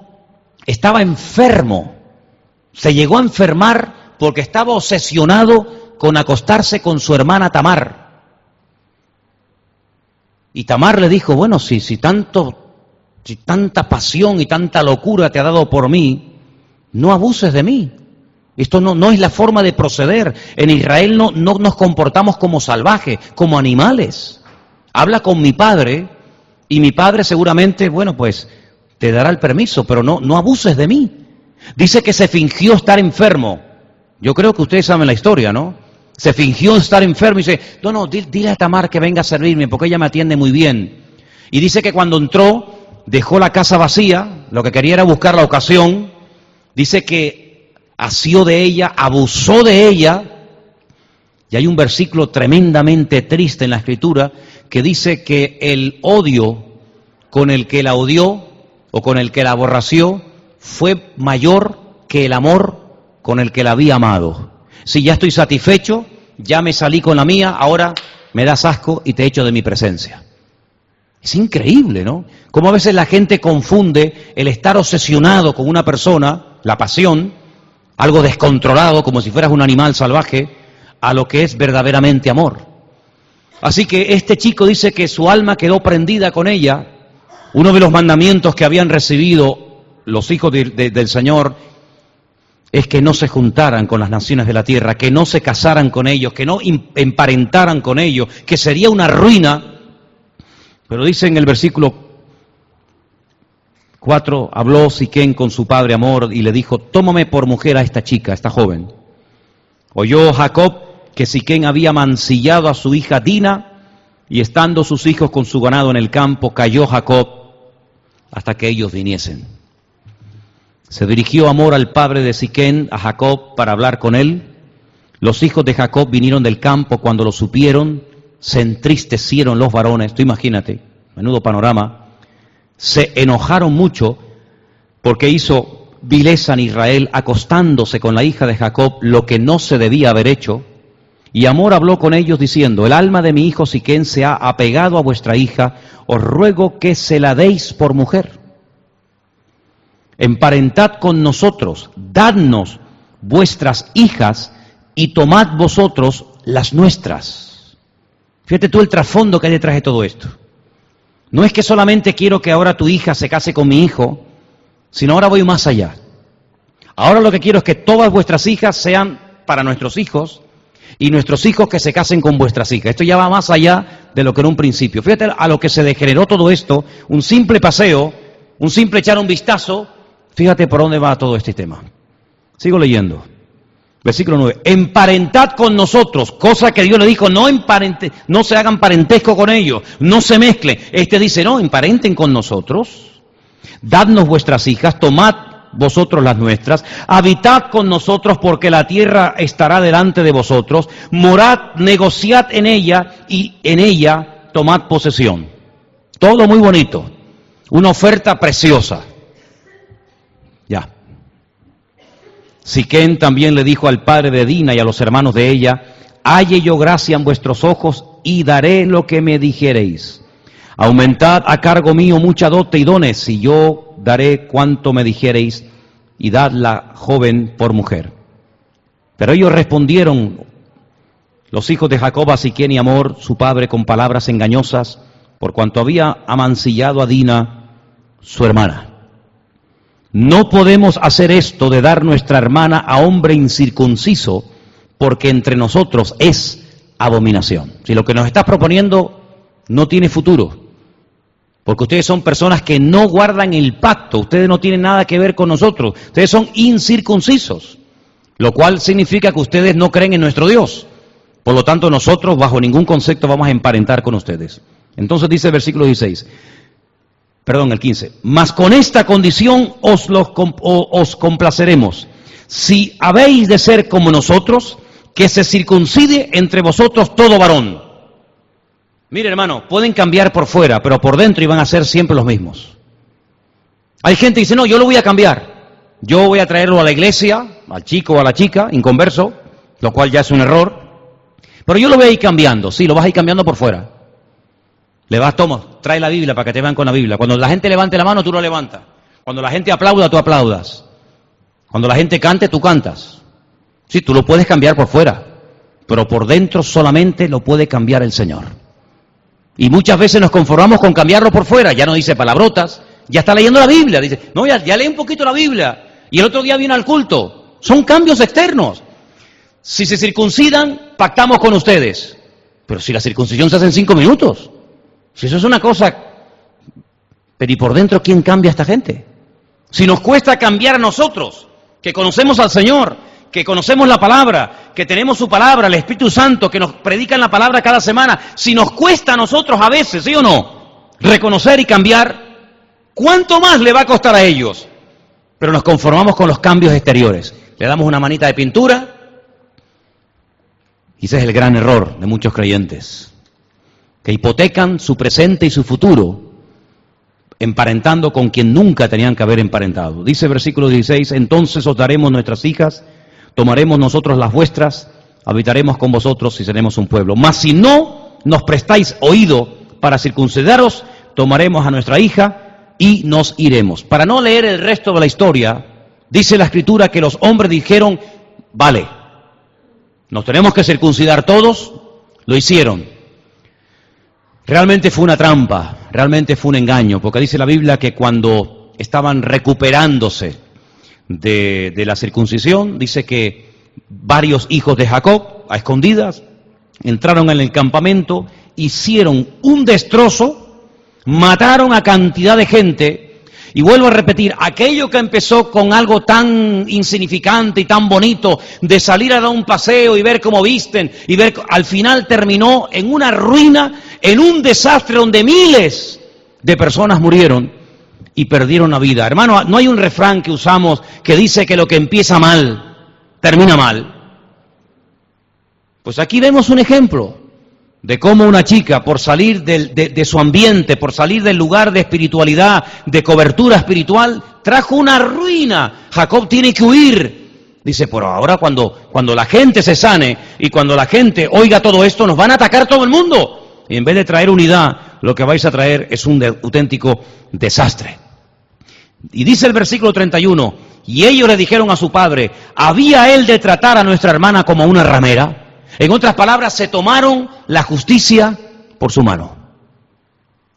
estaba enfermo, se llegó a enfermar porque estaba obsesionado con acostarse con su hermana Tamar. Y Tamar le dijo, bueno, si, si, tanto, si tanta pasión y tanta locura te ha dado por mí, no abuses de mí. Esto no, no es la forma de proceder. En Israel no, no nos comportamos como salvajes, como animales. Habla con mi padre y mi padre seguramente, bueno, pues te dará el permiso, pero no, no abuses de mí. Dice que se fingió estar enfermo. Yo creo que ustedes saben la historia, ¿no? Se fingió estar enfermo y dice, no, no, dile a Tamar que venga a servirme porque ella me atiende muy bien. Y dice que cuando entró, dejó la casa vacía, lo que quería era buscar la ocasión. Dice que asió de ella, abusó de ella. Y hay un versículo tremendamente triste en la escritura que dice que el odio con el que la odió o con el que la aborració fue mayor que el amor con el que la había amado. Si ya estoy satisfecho, ya me salí con la mía, ahora me das asco y te echo de mi presencia. Es increíble, ¿no? Como a veces la gente confunde el estar obsesionado con una persona, la pasión, algo descontrolado, como si fueras un animal salvaje, a lo que es verdaderamente amor. Así que este chico dice que su alma quedó prendida con ella. Uno de los mandamientos que habían recibido los hijos del Señor es que no se juntaran con las naciones de la tierra, que no se casaran con ellos, que no emparentaran con ellos, que sería una ruina. Pero dice en el versículo 4, habló Siquén con su padre Amor y le dijo, tómame por mujer a esta chica, a esta joven. Oyó Jacob que Siquén había mancillado a su hija Dina, y estando sus hijos con su ganado en el campo, cayó Jacob hasta que ellos viniesen. Se dirigió Amor al padre de Siquén, a Jacob, para hablar con él. Los hijos de Jacob vinieron del campo cuando lo supieron, se entristecieron los varones, tú imagínate, menudo panorama, se enojaron mucho porque hizo vileza en Israel acostándose con la hija de Jacob, lo que no se debía haber hecho, y Amor habló con ellos diciendo, el alma de mi hijo Siquén se ha apegado a vuestra hija, os ruego que se la deis por mujer. Emparentad con nosotros, dadnos vuestras hijas y tomad vosotros las nuestras. Fíjate tú el trasfondo que hay detrás de todo esto. No es que solamente quiero que ahora tu hija se case con mi hijo, sino ahora voy más allá. Ahora lo que quiero es que todas vuestras hijas sean para nuestros hijos y nuestros hijos que se casen con vuestras hijas. Esto ya va más allá de lo que era un principio. Fíjate a lo que se degeneró todo esto, un simple paseo, un simple echar un vistazo, fíjate por dónde va todo este tema. Sigo leyendo. Versículo 9. Emparentad con nosotros, cosa que Dios le dijo, no, emparente, no se hagan parentesco con ellos, no se mezclen. Este dice, no, emparenten con nosotros, dadnos vuestras hijas, tomad vosotros las nuestras, habitad con nosotros porque la tierra estará delante de vosotros, morad, negociad en ella y en ella tomad posesión. Todo muy bonito, una oferta preciosa. Siquén también le dijo al padre de Dina y a los hermanos de ella, halle yo gracia en vuestros ojos y daré lo que me dijereis. Aumentad a cargo mío mucha dote y dones, y yo daré cuanto me dijereis, y dadla joven por mujer. Pero ellos respondieron, los hijos de Jacob, a Siquén y Amor, su padre, con palabras engañosas, por cuanto había amancillado a Dina, su hermana. No podemos hacer esto de dar nuestra hermana a hombre incircunciso, porque entre nosotros es abominación. Si lo que nos estás proponiendo no tiene futuro, porque ustedes son personas que no guardan el pacto, ustedes no tienen nada que ver con nosotros, ustedes son incircuncisos, lo cual significa que ustedes no creen en nuestro Dios. Por lo tanto, nosotros bajo ningún concepto vamos a emparentar con ustedes. Entonces dice el versículo 16, perdón, el 15, mas con esta condición os, os complaceremos. Si habéis de ser como nosotros, que se circuncide entre vosotros todo varón. Mire hermano, pueden cambiar por fuera, pero por dentro iban a ser siempre los mismos. Hay gente que dice, no, yo lo voy a cambiar. Yo voy a traerlo a la iglesia, al chico o a la chica, inconverso, lo cual ya es un error. Pero yo lo voy a ir cambiando, sí, lo vas a ir cambiando por fuera. Le vas, toma, trae la Biblia para que te vean con la Biblia. Cuando la gente levante la mano, tú lo levantas. Cuando la gente aplauda, tú aplaudas. Cuando la gente cante, tú cantas. Sí, tú lo puedes cambiar por fuera, pero por dentro solamente lo puede cambiar el Señor. Y muchas veces nos conformamos con cambiarlo por fuera, ya no dice palabrotas, ya está leyendo la Biblia, dice, no, ya, ya lee un poquito la Biblia, y el otro día viene al culto. Son cambios externos. Si se circuncidan, pactamos con ustedes. Pero si la circuncisión se hace en cinco minutos, si eso es una cosa, pero ¿y por dentro quién cambia a esta gente? Si nos cuesta cambiar a nosotros, que conocemos al Señor, que conocemos la palabra, que tenemos su palabra, el Espíritu Santo, que nos predican la palabra cada semana, si nos cuesta a nosotros a veces, ¿sí o no? Reconocer y cambiar, ¿cuánto más le va a costar a ellos? Pero nos conformamos con los cambios exteriores. Le damos una manita de pintura, y ese es el gran error de muchos creyentes, que hipotecan su presente y su futuro emparentando con quien nunca tenían que haber emparentado. Dice versículo 16, entonces os daremos nuestras hijas tomaremos nosotros las vuestras, habitaremos con vosotros y seremos un pueblo. Mas si no nos prestáis oído para circuncidaros, tomaremos a nuestra hija y nos iremos. Para no leer el resto de la historia, dice la escritura que los hombres dijeron, vale, nos tenemos que circuncidar todos, lo hicieron. Realmente fue una trampa, realmente fue un engaño, porque dice la Biblia que cuando estaban recuperándose de, la circuncisión, dice que varios hijos de Jacob, a escondidas, entraron en el campamento, hicieron un destrozo, mataron a cantidad de gente, y vuelvo a repetir, aquello que empezó con algo tan insignificante y tan bonito, de salir a dar un paseo y ver cómo visten, y ver, al final terminó en una ruina, en un desastre donde miles de personas murieron y perdieron la vida. Hermano, no hay un refrán que usamos que dice que lo que empieza mal, termina mal. Pues aquí vemos un ejemplo de cómo una chica, por salir de, su ambiente, por salir del lugar de espiritualidad, de cobertura espiritual, trajo una ruina. Jacob tiene que huir. Dice, pero ahora cuando, cuando la gente se sane y cuando la gente oiga todo esto, nos van a atacar todo el mundo. Y en vez de traer unidad, lo que vais a traer es un auténtico desastre. Y dice el versículo 31, y ellos le dijeron a su padre, ¿había él de tratar a nuestra hermana como una ramera? En otras palabras, se tomaron la justicia por su mano.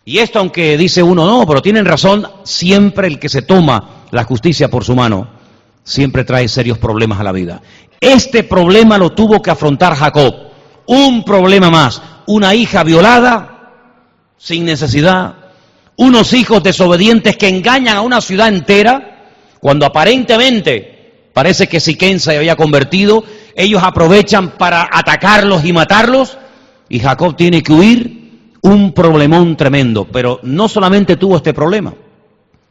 Y esto, aunque dice uno, no, pero tienen razón, siempre el que se toma la justicia por su mano, siempre trae serios problemas a la vida. Este problema lo tuvo que afrontar Jacob. Un problema más, una hija violada, sin necesidad, unos hijos desobedientes que engañan a una ciudad entera, cuando aparentemente parece que Siquén se había convertido, ellos aprovechan para atacarlos y matarlos, y Jacob tiene que huir, un problemón tremendo, pero no solamente tuvo este problema.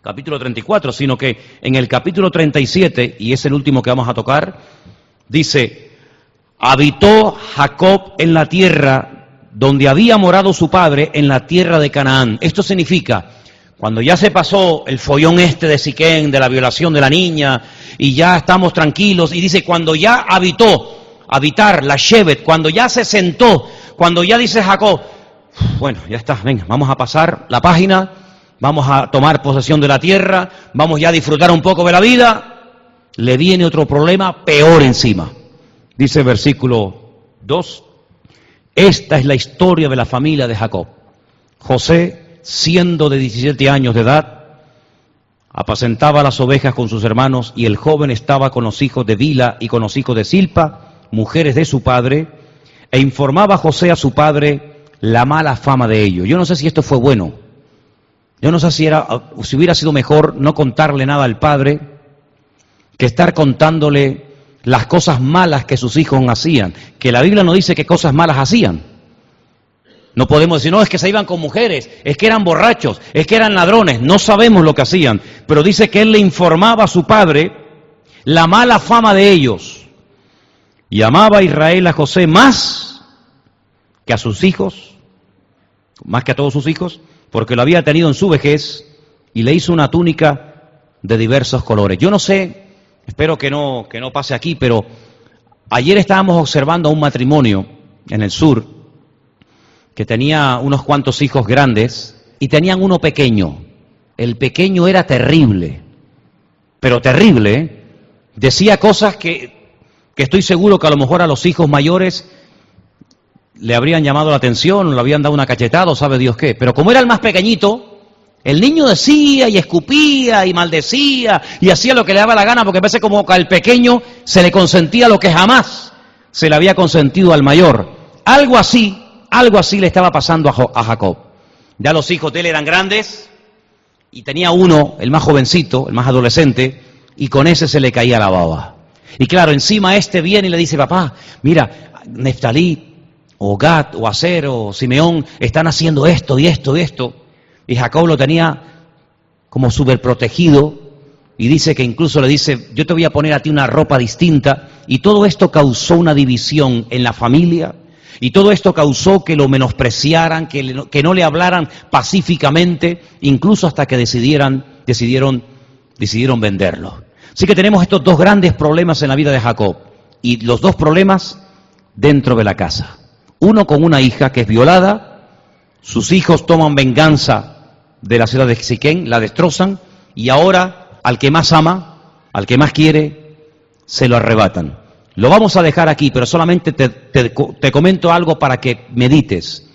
capítulo 34, sino que en el capítulo 37, y es el último que vamos a tocar, dice, habitó Jacob en la tierra donde había morado su padre, en la tierra de Canaán. Esto significa, cuando ya se pasó el follón este de Siquén, de la violación de la niña, y ya estamos tranquilos, y dice, cuando ya habitó, habitar, la Shevet, cuando ya se sentó, cuando ya dice Jacob, bueno, ya está, venga, vamos a pasar la página, vamos a tomar posesión de la tierra, vamos ya a disfrutar un poco de la vida, le viene otro problema peor encima. Dice versículo 2, esta es la historia de la familia de Jacob. José, siendo de 17 años de edad, apacentaba las ovejas con sus hermanos y el joven estaba con los hijos de Vila y con los hijos de Silpa, mujeres de su padre, e informaba a José a su padre la mala fama de ellos. Yo no sé si esto fue bueno. Yo no sé si, era, si hubiera sido mejor no contarle nada al padre que estar contándole las cosas malas que sus hijos hacían. Que la Biblia no dice qué cosas malas hacían. No podemos decir, no, es que se iban con mujeres, es que eran borrachos, es que eran ladrones, no sabemos lo que hacían. Pero dice que él le informaba a su padre la mala fama de ellos. Y amaba a Israel a José más que a sus hijos, más que a todos sus hijos, porque lo había tenido en su vejez y le hizo una túnica de diversos colores. Yo no sé, espero que no, que no pase aquí, pero ayer estábamos observando a un matrimonio en el sur que tenía unos cuantos hijos grandes y tenían uno pequeño. El pequeño era terrible, pero terrible. ¿eh? Decía cosas que, que estoy seguro que a lo mejor a los hijos mayores le habrían llamado la atención, le habían dado una cachetada, o sabe Dios qué. Pero como era el más pequeñito, el niño decía y escupía y maldecía y hacía lo que le daba la gana, porque parece como al pequeño se le consentía lo que jamás se le había consentido al mayor. Algo así, algo así le estaba pasando a Jacob. Ya los hijos de él eran grandes y tenía uno, el más jovencito, el más adolescente, y con ese se le caía la baba. Y claro, encima este viene y le dice, papá, mira, Neftalí, o Gad, o Aser, o Simeón, están haciendo esto y esto y esto. Y Jacob lo tenía como súper protegido y dice que incluso le dice, yo te voy a poner a ti una ropa distinta. Y todo esto causó una división en la familia y todo esto causó que lo menospreciaran, que, que no le hablaran pacíficamente, incluso hasta que decidieran, decidieron, decidieron venderlo. Así que tenemos estos dos grandes problemas en la vida de Jacob y los dos problemas dentro de la casa. Uno con una hija que es violada, sus hijos toman venganza de la ciudad de Siquén, la destrozan y ahora al que más ama, al que más quiere, se lo arrebatan. Lo vamos a dejar aquí, pero solamente te, comento algo para que medites.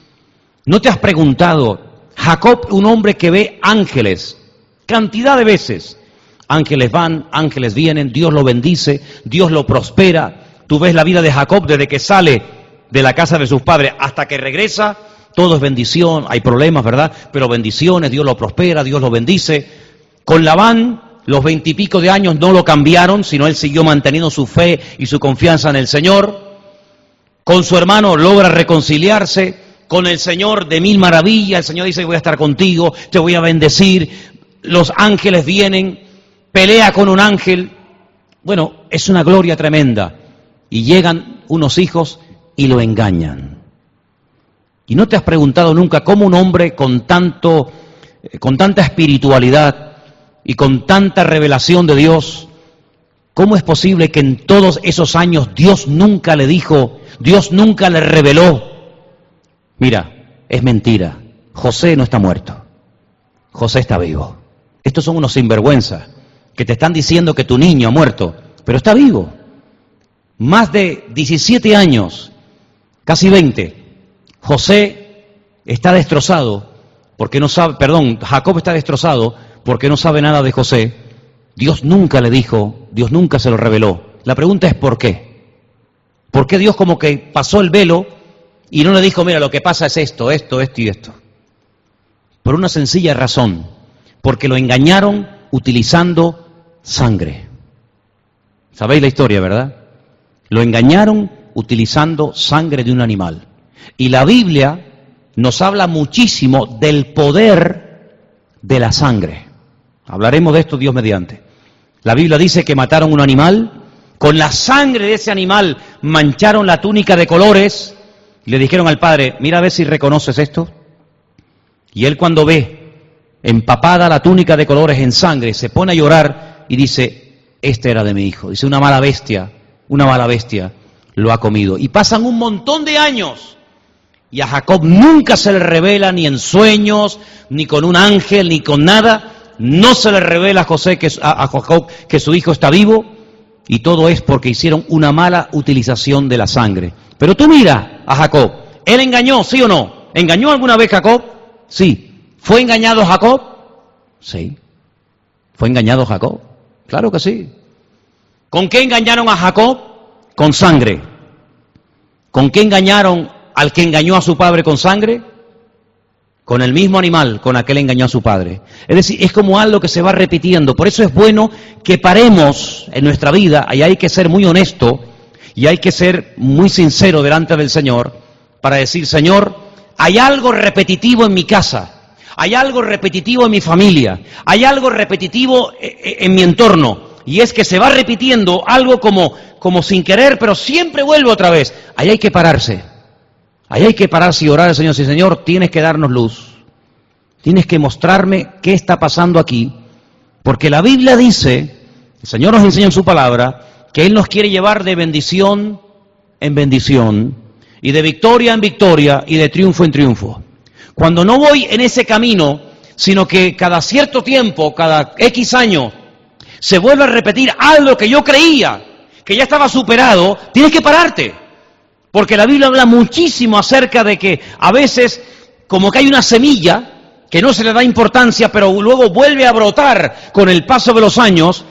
¿No te has preguntado, Jacob, un hombre que ve ángeles, cantidad de veces, ángeles van, ángeles vienen, Dios lo bendice, Dios lo prospera, tú ves la vida de Jacob desde que sale de la casa de sus padres hasta que regresa, todo es bendición, hay problemas, ¿verdad? Pero bendiciones, Dios lo prospera, Dios lo bendice. Con Labán, los veintipico de años no lo cambiaron, sino él siguió manteniendo su fe y su confianza en el Señor. Con su hermano logra reconciliarse. Con el Señor de mil maravillas, el Señor dice, voy a estar contigo, te voy a bendecir. Los ángeles vienen, pelea con un ángel. Bueno, es una gloria tremenda. Y llegan unos hijos y lo engañan. Y no te has preguntado nunca cómo un hombre con tanto, eh, con tanta espiritualidad y con tanta revelación de Dios, cómo es posible que en todos esos años Dios nunca le dijo, Dios nunca le reveló, mira, es mentira, José no está muerto, José está vivo. Estos son unos sinvergüenzas que te están diciendo que tu niño ha muerto, pero está vivo. Más de 17 años casi 20. José está destrozado porque no sabe, perdón, Jacob está destrozado porque no sabe nada de José. Dios nunca le dijo, Dios nunca se lo reveló. La pregunta es ¿por qué? ¿Por qué Dios como que pasó el velo y no le dijo, mira, lo que pasa es esto, esto, esto y esto? Por una sencilla razón, porque lo engañaron utilizando sangre. ¿Sabéis la historia, verdad? Lo engañaron utilizando sangre de un animal. Y la Biblia nos habla muchísimo del poder de la sangre. Hablaremos de esto Dios mediante. La Biblia dice que mataron un animal, con la sangre de ese animal mancharon la túnica de colores y le dijeron al padre, mira a ver si reconoces esto. Y él cuando ve empapada la túnica de colores en sangre, se pone a llorar y dice, este era de mi hijo. Dice, una mala bestia, una mala bestia lo ha comido. Y pasan un montón de años y a Jacob nunca se le revela ni en sueños, ni con un ángel, ni con nada. No se le revela a José que, a, Jacob que su hijo está vivo. Y todo es porque hicieron una mala utilización de la sangre. Pero tú mira a Jacob. ¿Él engañó, sí o no? ¿Engañó alguna vez Jacob? Sí. ¿Fue engañado Jacob? Sí. ¿Fue engañado Jacob? Claro que sí. ¿Con qué engañaron a Jacob? Con sangre. ¿Con qué engañaron al que engañó a su padre con sangre? Con el mismo animal con aquel engañó a su padre. Es decir, es como algo que se va repitiendo. Por eso es bueno que paremos en nuestra vida, y hay que ser muy honesto, y hay que ser muy sincero delante del Señor, para decir, Señor, hay algo repetitivo en mi casa, hay algo repetitivo en mi familia, hay algo repetitivo eh, eh, en mi entorno, y es que se va repitiendo algo como, como sin querer, pero siempre vuelve otra vez. Ahí hay que pararse. Ahí hay que pararse y orar al Señor. Sí, Señor, tienes que darnos luz. Tienes que mostrarme qué está pasando aquí. Porque la Biblia dice, el Señor nos enseña en su palabra, que Él nos quiere llevar de bendición en bendición, y de victoria en victoria, y de triunfo en triunfo. Cuando no voy en ese camino, sino que cada cierto tiempo, cada X años, se vuelve a repetir algo que yo creía que ya estaba superado, tienes que pararte. Porque la Biblia habla muchísimo acerca de que a veces como que hay una semilla que no se le da importancia, pero luego vuelve a brotar con el paso de los años.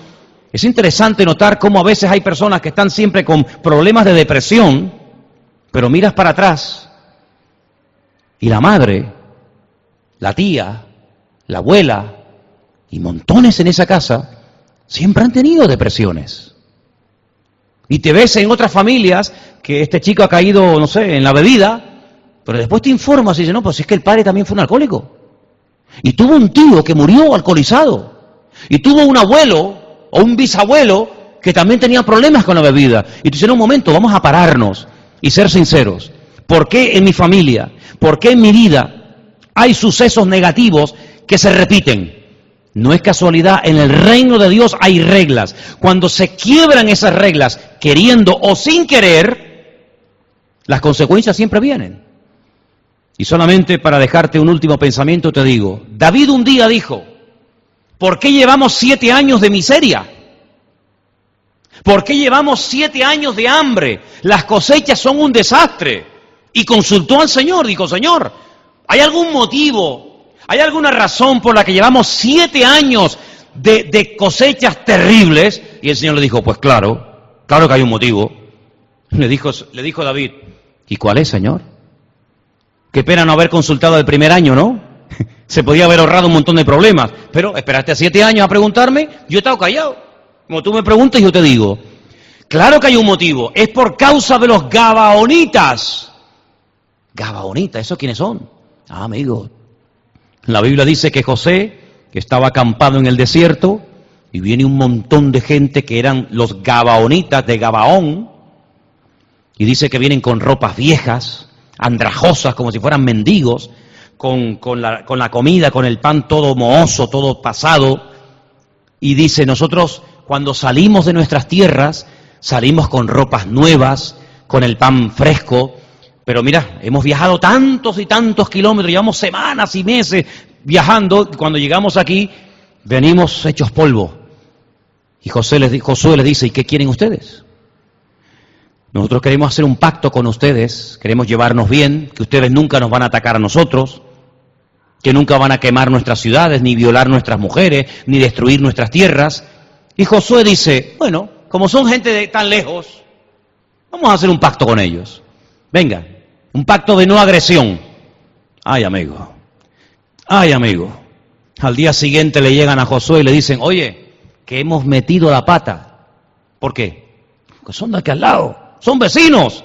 Es interesante notar cómo a veces hay personas que están siempre con problemas de depresión, pero miras para atrás y la madre, la tía, la abuela y montones en esa casa siempre han tenido depresiones. Y te ves en otras familias que este chico ha caído, no sé, en la bebida, pero después te informas y dices, no, pues es que el padre también fue un alcohólico. Y tuvo un tío que murió alcoholizado. Y tuvo un abuelo o un bisabuelo que también tenía problemas con la bebida. Y tú dices, en un momento, vamos a pararnos y ser sinceros. ¿Por qué en mi familia, por qué en mi vida hay sucesos negativos que se repiten? No es casualidad, en el reino de Dios hay reglas. Cuando se quiebran esas reglas, queriendo o sin querer, las consecuencias siempre vienen. Y solamente para dejarte un último pensamiento te digo, David un día dijo, ¿por qué llevamos siete años de miseria? ¿Por qué llevamos siete años de hambre? Las cosechas son un desastre. Y consultó al Señor, dijo, Señor, ¿hay algún motivo ¿Hay alguna razón por la que llevamos siete años de, cosechas terribles? Y el Señor le dijo, pues claro, claro que hay un motivo. Le dijo, le dijo David, ¿y cuál es, Señor? Qué pena no haber consultado el primer año, ¿no? *laughs* Se podía haber ahorrado un montón de problemas, pero esperaste siete años a preguntarme, yo he estado callado. Como tú me preguntas, yo te digo, claro que hay un motivo, es por causa de los gabaonitas. Gabaonitas, ¿esos quiénes son? Ah, amigo, la Biblia dice que José, que estaba acampado en el desierto, y viene un montón de gente que eran los gabaonitas de Gabaón, y dice que vienen con ropas viejas, andrajosas, como si fueran mendigos, con, la, con la comida, con el pan todo mohoso, todo pasado, y dice, nosotros cuando salimos de nuestras tierras, salimos con ropas nuevas, con el pan fresco, pero mira, hemos viajado tantos y tantos kilómetros, llevamos semanas y meses viajando, y cuando llegamos aquí, venimos hechos polvo. Y José les, Josué les dice, ¿y qué quieren ustedes? Nosotros queremos hacer un pacto con ustedes, queremos llevarnos bien, que ustedes nunca nos van a atacar a nosotros, que nunca van a quemar nuestras ciudades, ni violar nuestras mujeres, ni destruir nuestras tierras. Y Josué dice, bueno, como son gente de tan lejos, vamos a hacer un pacto con ellos. Venga, un pacto de no agresión. Ay, amigo. Ay, amigo. Al día siguiente le llegan a Josué y le dicen, oye, que hemos metido la pata. ¿Por qué? Porque son de aquí al lado. Son vecinos.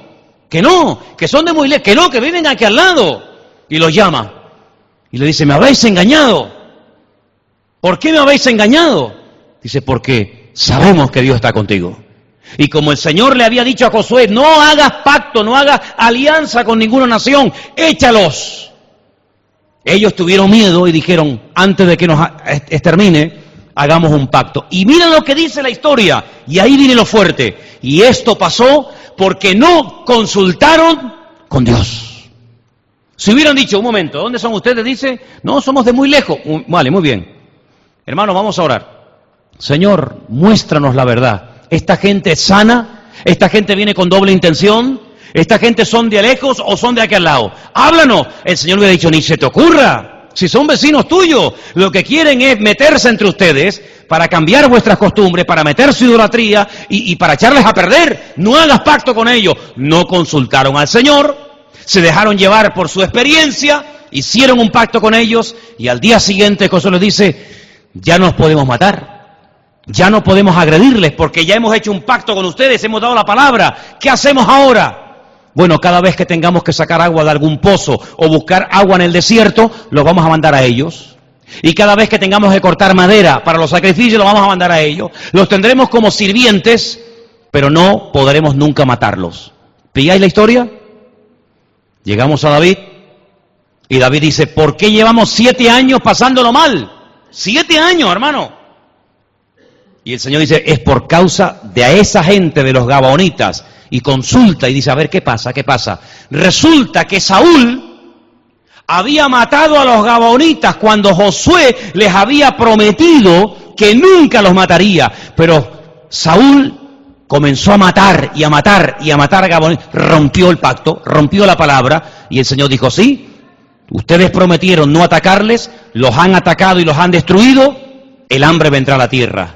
Que no, que son de lejos. Que no, que viven aquí al lado. Y los llama. Y le dice, me habéis engañado. ¿Por qué me habéis engañado? Dice, porque sabemos que Dios está contigo. Y como el Señor le había dicho a Josué, no hagas pacto, no hagas alianza con ninguna nación, échalos. Ellos tuvieron miedo y dijeron, antes de que nos extermine, hagamos un pacto. Y miren lo que dice la historia, y ahí viene lo fuerte. Y esto pasó porque no consultaron con Dios. Si hubieran dicho, un momento, ¿dónde son ustedes? Dice, no, somos de muy lejos. Vale, muy bien. Hermanos, vamos a orar. Señor, muéstranos la verdad. Esta gente es sana, esta gente viene con doble intención, esta gente son de lejos o son de aquel lado. Háblanos. El Señor le ha dicho, ni se te ocurra. Si son vecinos tuyos, lo que quieren es meterse entre ustedes para cambiar vuestras costumbres, para meter su idolatría y, y para echarles a perder. No hagas pacto con ellos. No consultaron al Señor, se dejaron llevar por su experiencia, hicieron un pacto con ellos y al día siguiente José les dice, ya nos podemos matar. Ya no podemos agredirles porque ya hemos hecho un pacto con ustedes, hemos dado la palabra. ¿Qué hacemos ahora? Bueno, cada vez que tengamos que sacar agua de algún pozo o buscar agua en el desierto, los vamos a mandar a ellos. Y cada vez que tengamos que cortar madera para los sacrificios, los vamos a mandar a ellos. Los tendremos como sirvientes, pero no podremos nunca matarlos. ¿Pilláis la historia? Llegamos a David y David dice, ¿por qué llevamos siete años pasándolo mal? Siete años, hermano. Y el Señor dice, es por causa de a esa gente de los Gabaonitas. Y consulta y dice, a ver, ¿qué pasa? ¿Qué pasa? Resulta que Saúl había matado a los Gabaonitas cuando Josué les había prometido que nunca los mataría. Pero Saúl comenzó a matar y a matar y a matar a Gabaonitas. Rompió el pacto, rompió la palabra. Y el Señor dijo, sí, Ustedes prometieron no atacarles, los han atacado y los han destruido, el hambre vendrá a la tierra.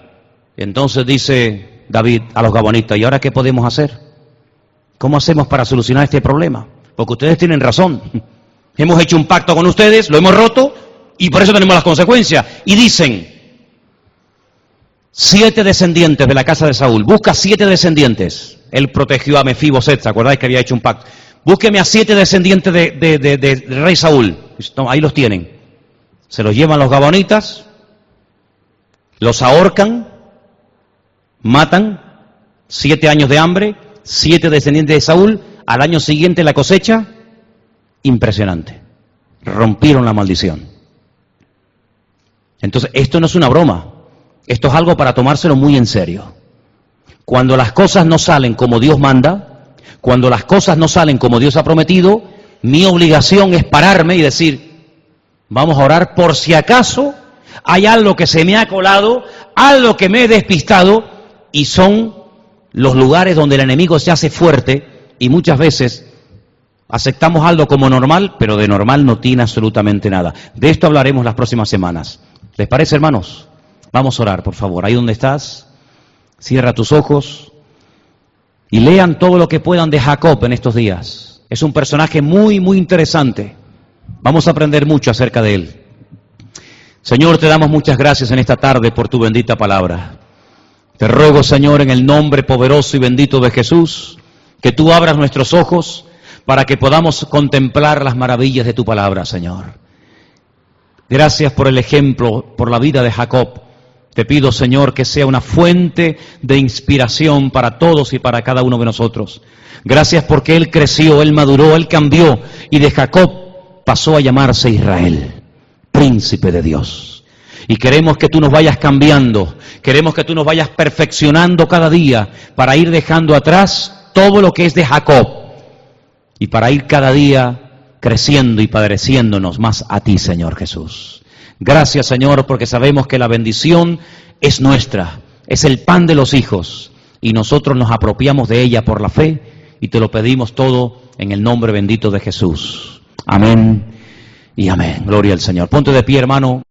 Entonces dice David a los gabonistas, ¿y ahora qué podemos hacer? ¿Cómo hacemos para solucionar este problema? Porque ustedes tienen razón. *laughs* Hemos hecho un pacto con ustedes, lo hemos roto y por eso tenemos las consecuencias. Y dicen, siete descendientes de la casa de Saúl, busca siete descendientes. Él protegió a Mefiboset, ¿se acordáis que había hecho un pacto? Búsqueme a siete descendientes de, rey Saúl. ahí los tienen. Se los llevan los gabonitas, los ahorcan, matan, siete años de hambre, siete descendientes de Saúl, al año siguiente la cosecha, impresionante. Rompieron la maldición. Entonces, esto no es una broma, esto es algo para tomárselo muy en serio. Cuando las cosas no salen como Dios manda, cuando las cosas no salen como Dios ha prometido, mi obligación es pararme y decir, vamos a orar por si acaso hay algo que se me ha colado, algo que me he despistado, y son los lugares donde el enemigo se hace fuerte y muchas veces aceptamos algo como normal, pero de normal no tiene absolutamente nada. De esto hablaremos las próximas semanas. ¿Les parece, hermanos? Vamos a orar, por favor. Ahí donde estás, cierra tus ojos. Y lean todo lo que puedan de Jacob en estos días. Es un personaje muy, muy interesante. Vamos a aprender mucho acerca de él. Señor, te damos muchas gracias en esta tarde por tu bendita palabra. Te ruego, Señor, en el nombre poderoso y bendito de Jesús, que tú abras nuestros ojos para que podamos contemplar las maravillas de tu palabra, Señor. Gracias por el ejemplo, por la vida de Jacob te pido, Señor, que sea una fuente de inspiración para todos y para cada uno de nosotros. Gracias porque Él creció, Él maduró, Él cambió y de Jacob pasó a llamarse Israel, príncipe de Dios. Y queremos que tú nos vayas cambiando, queremos que tú nos vayas perfeccionando cada día para ir dejando atrás todo lo que es de Jacob y para ir cada día creciendo y padeciéndonos más a ti, Señor Jesús. Gracias Señor porque sabemos que la bendición es nuestra, es el pan de los hijos y nosotros nos apropiamos de ella por la fe y te lo pedimos todo en el nombre bendito de Jesús. Amén y amén. Gloria al Señor. Ponte de pie hermano.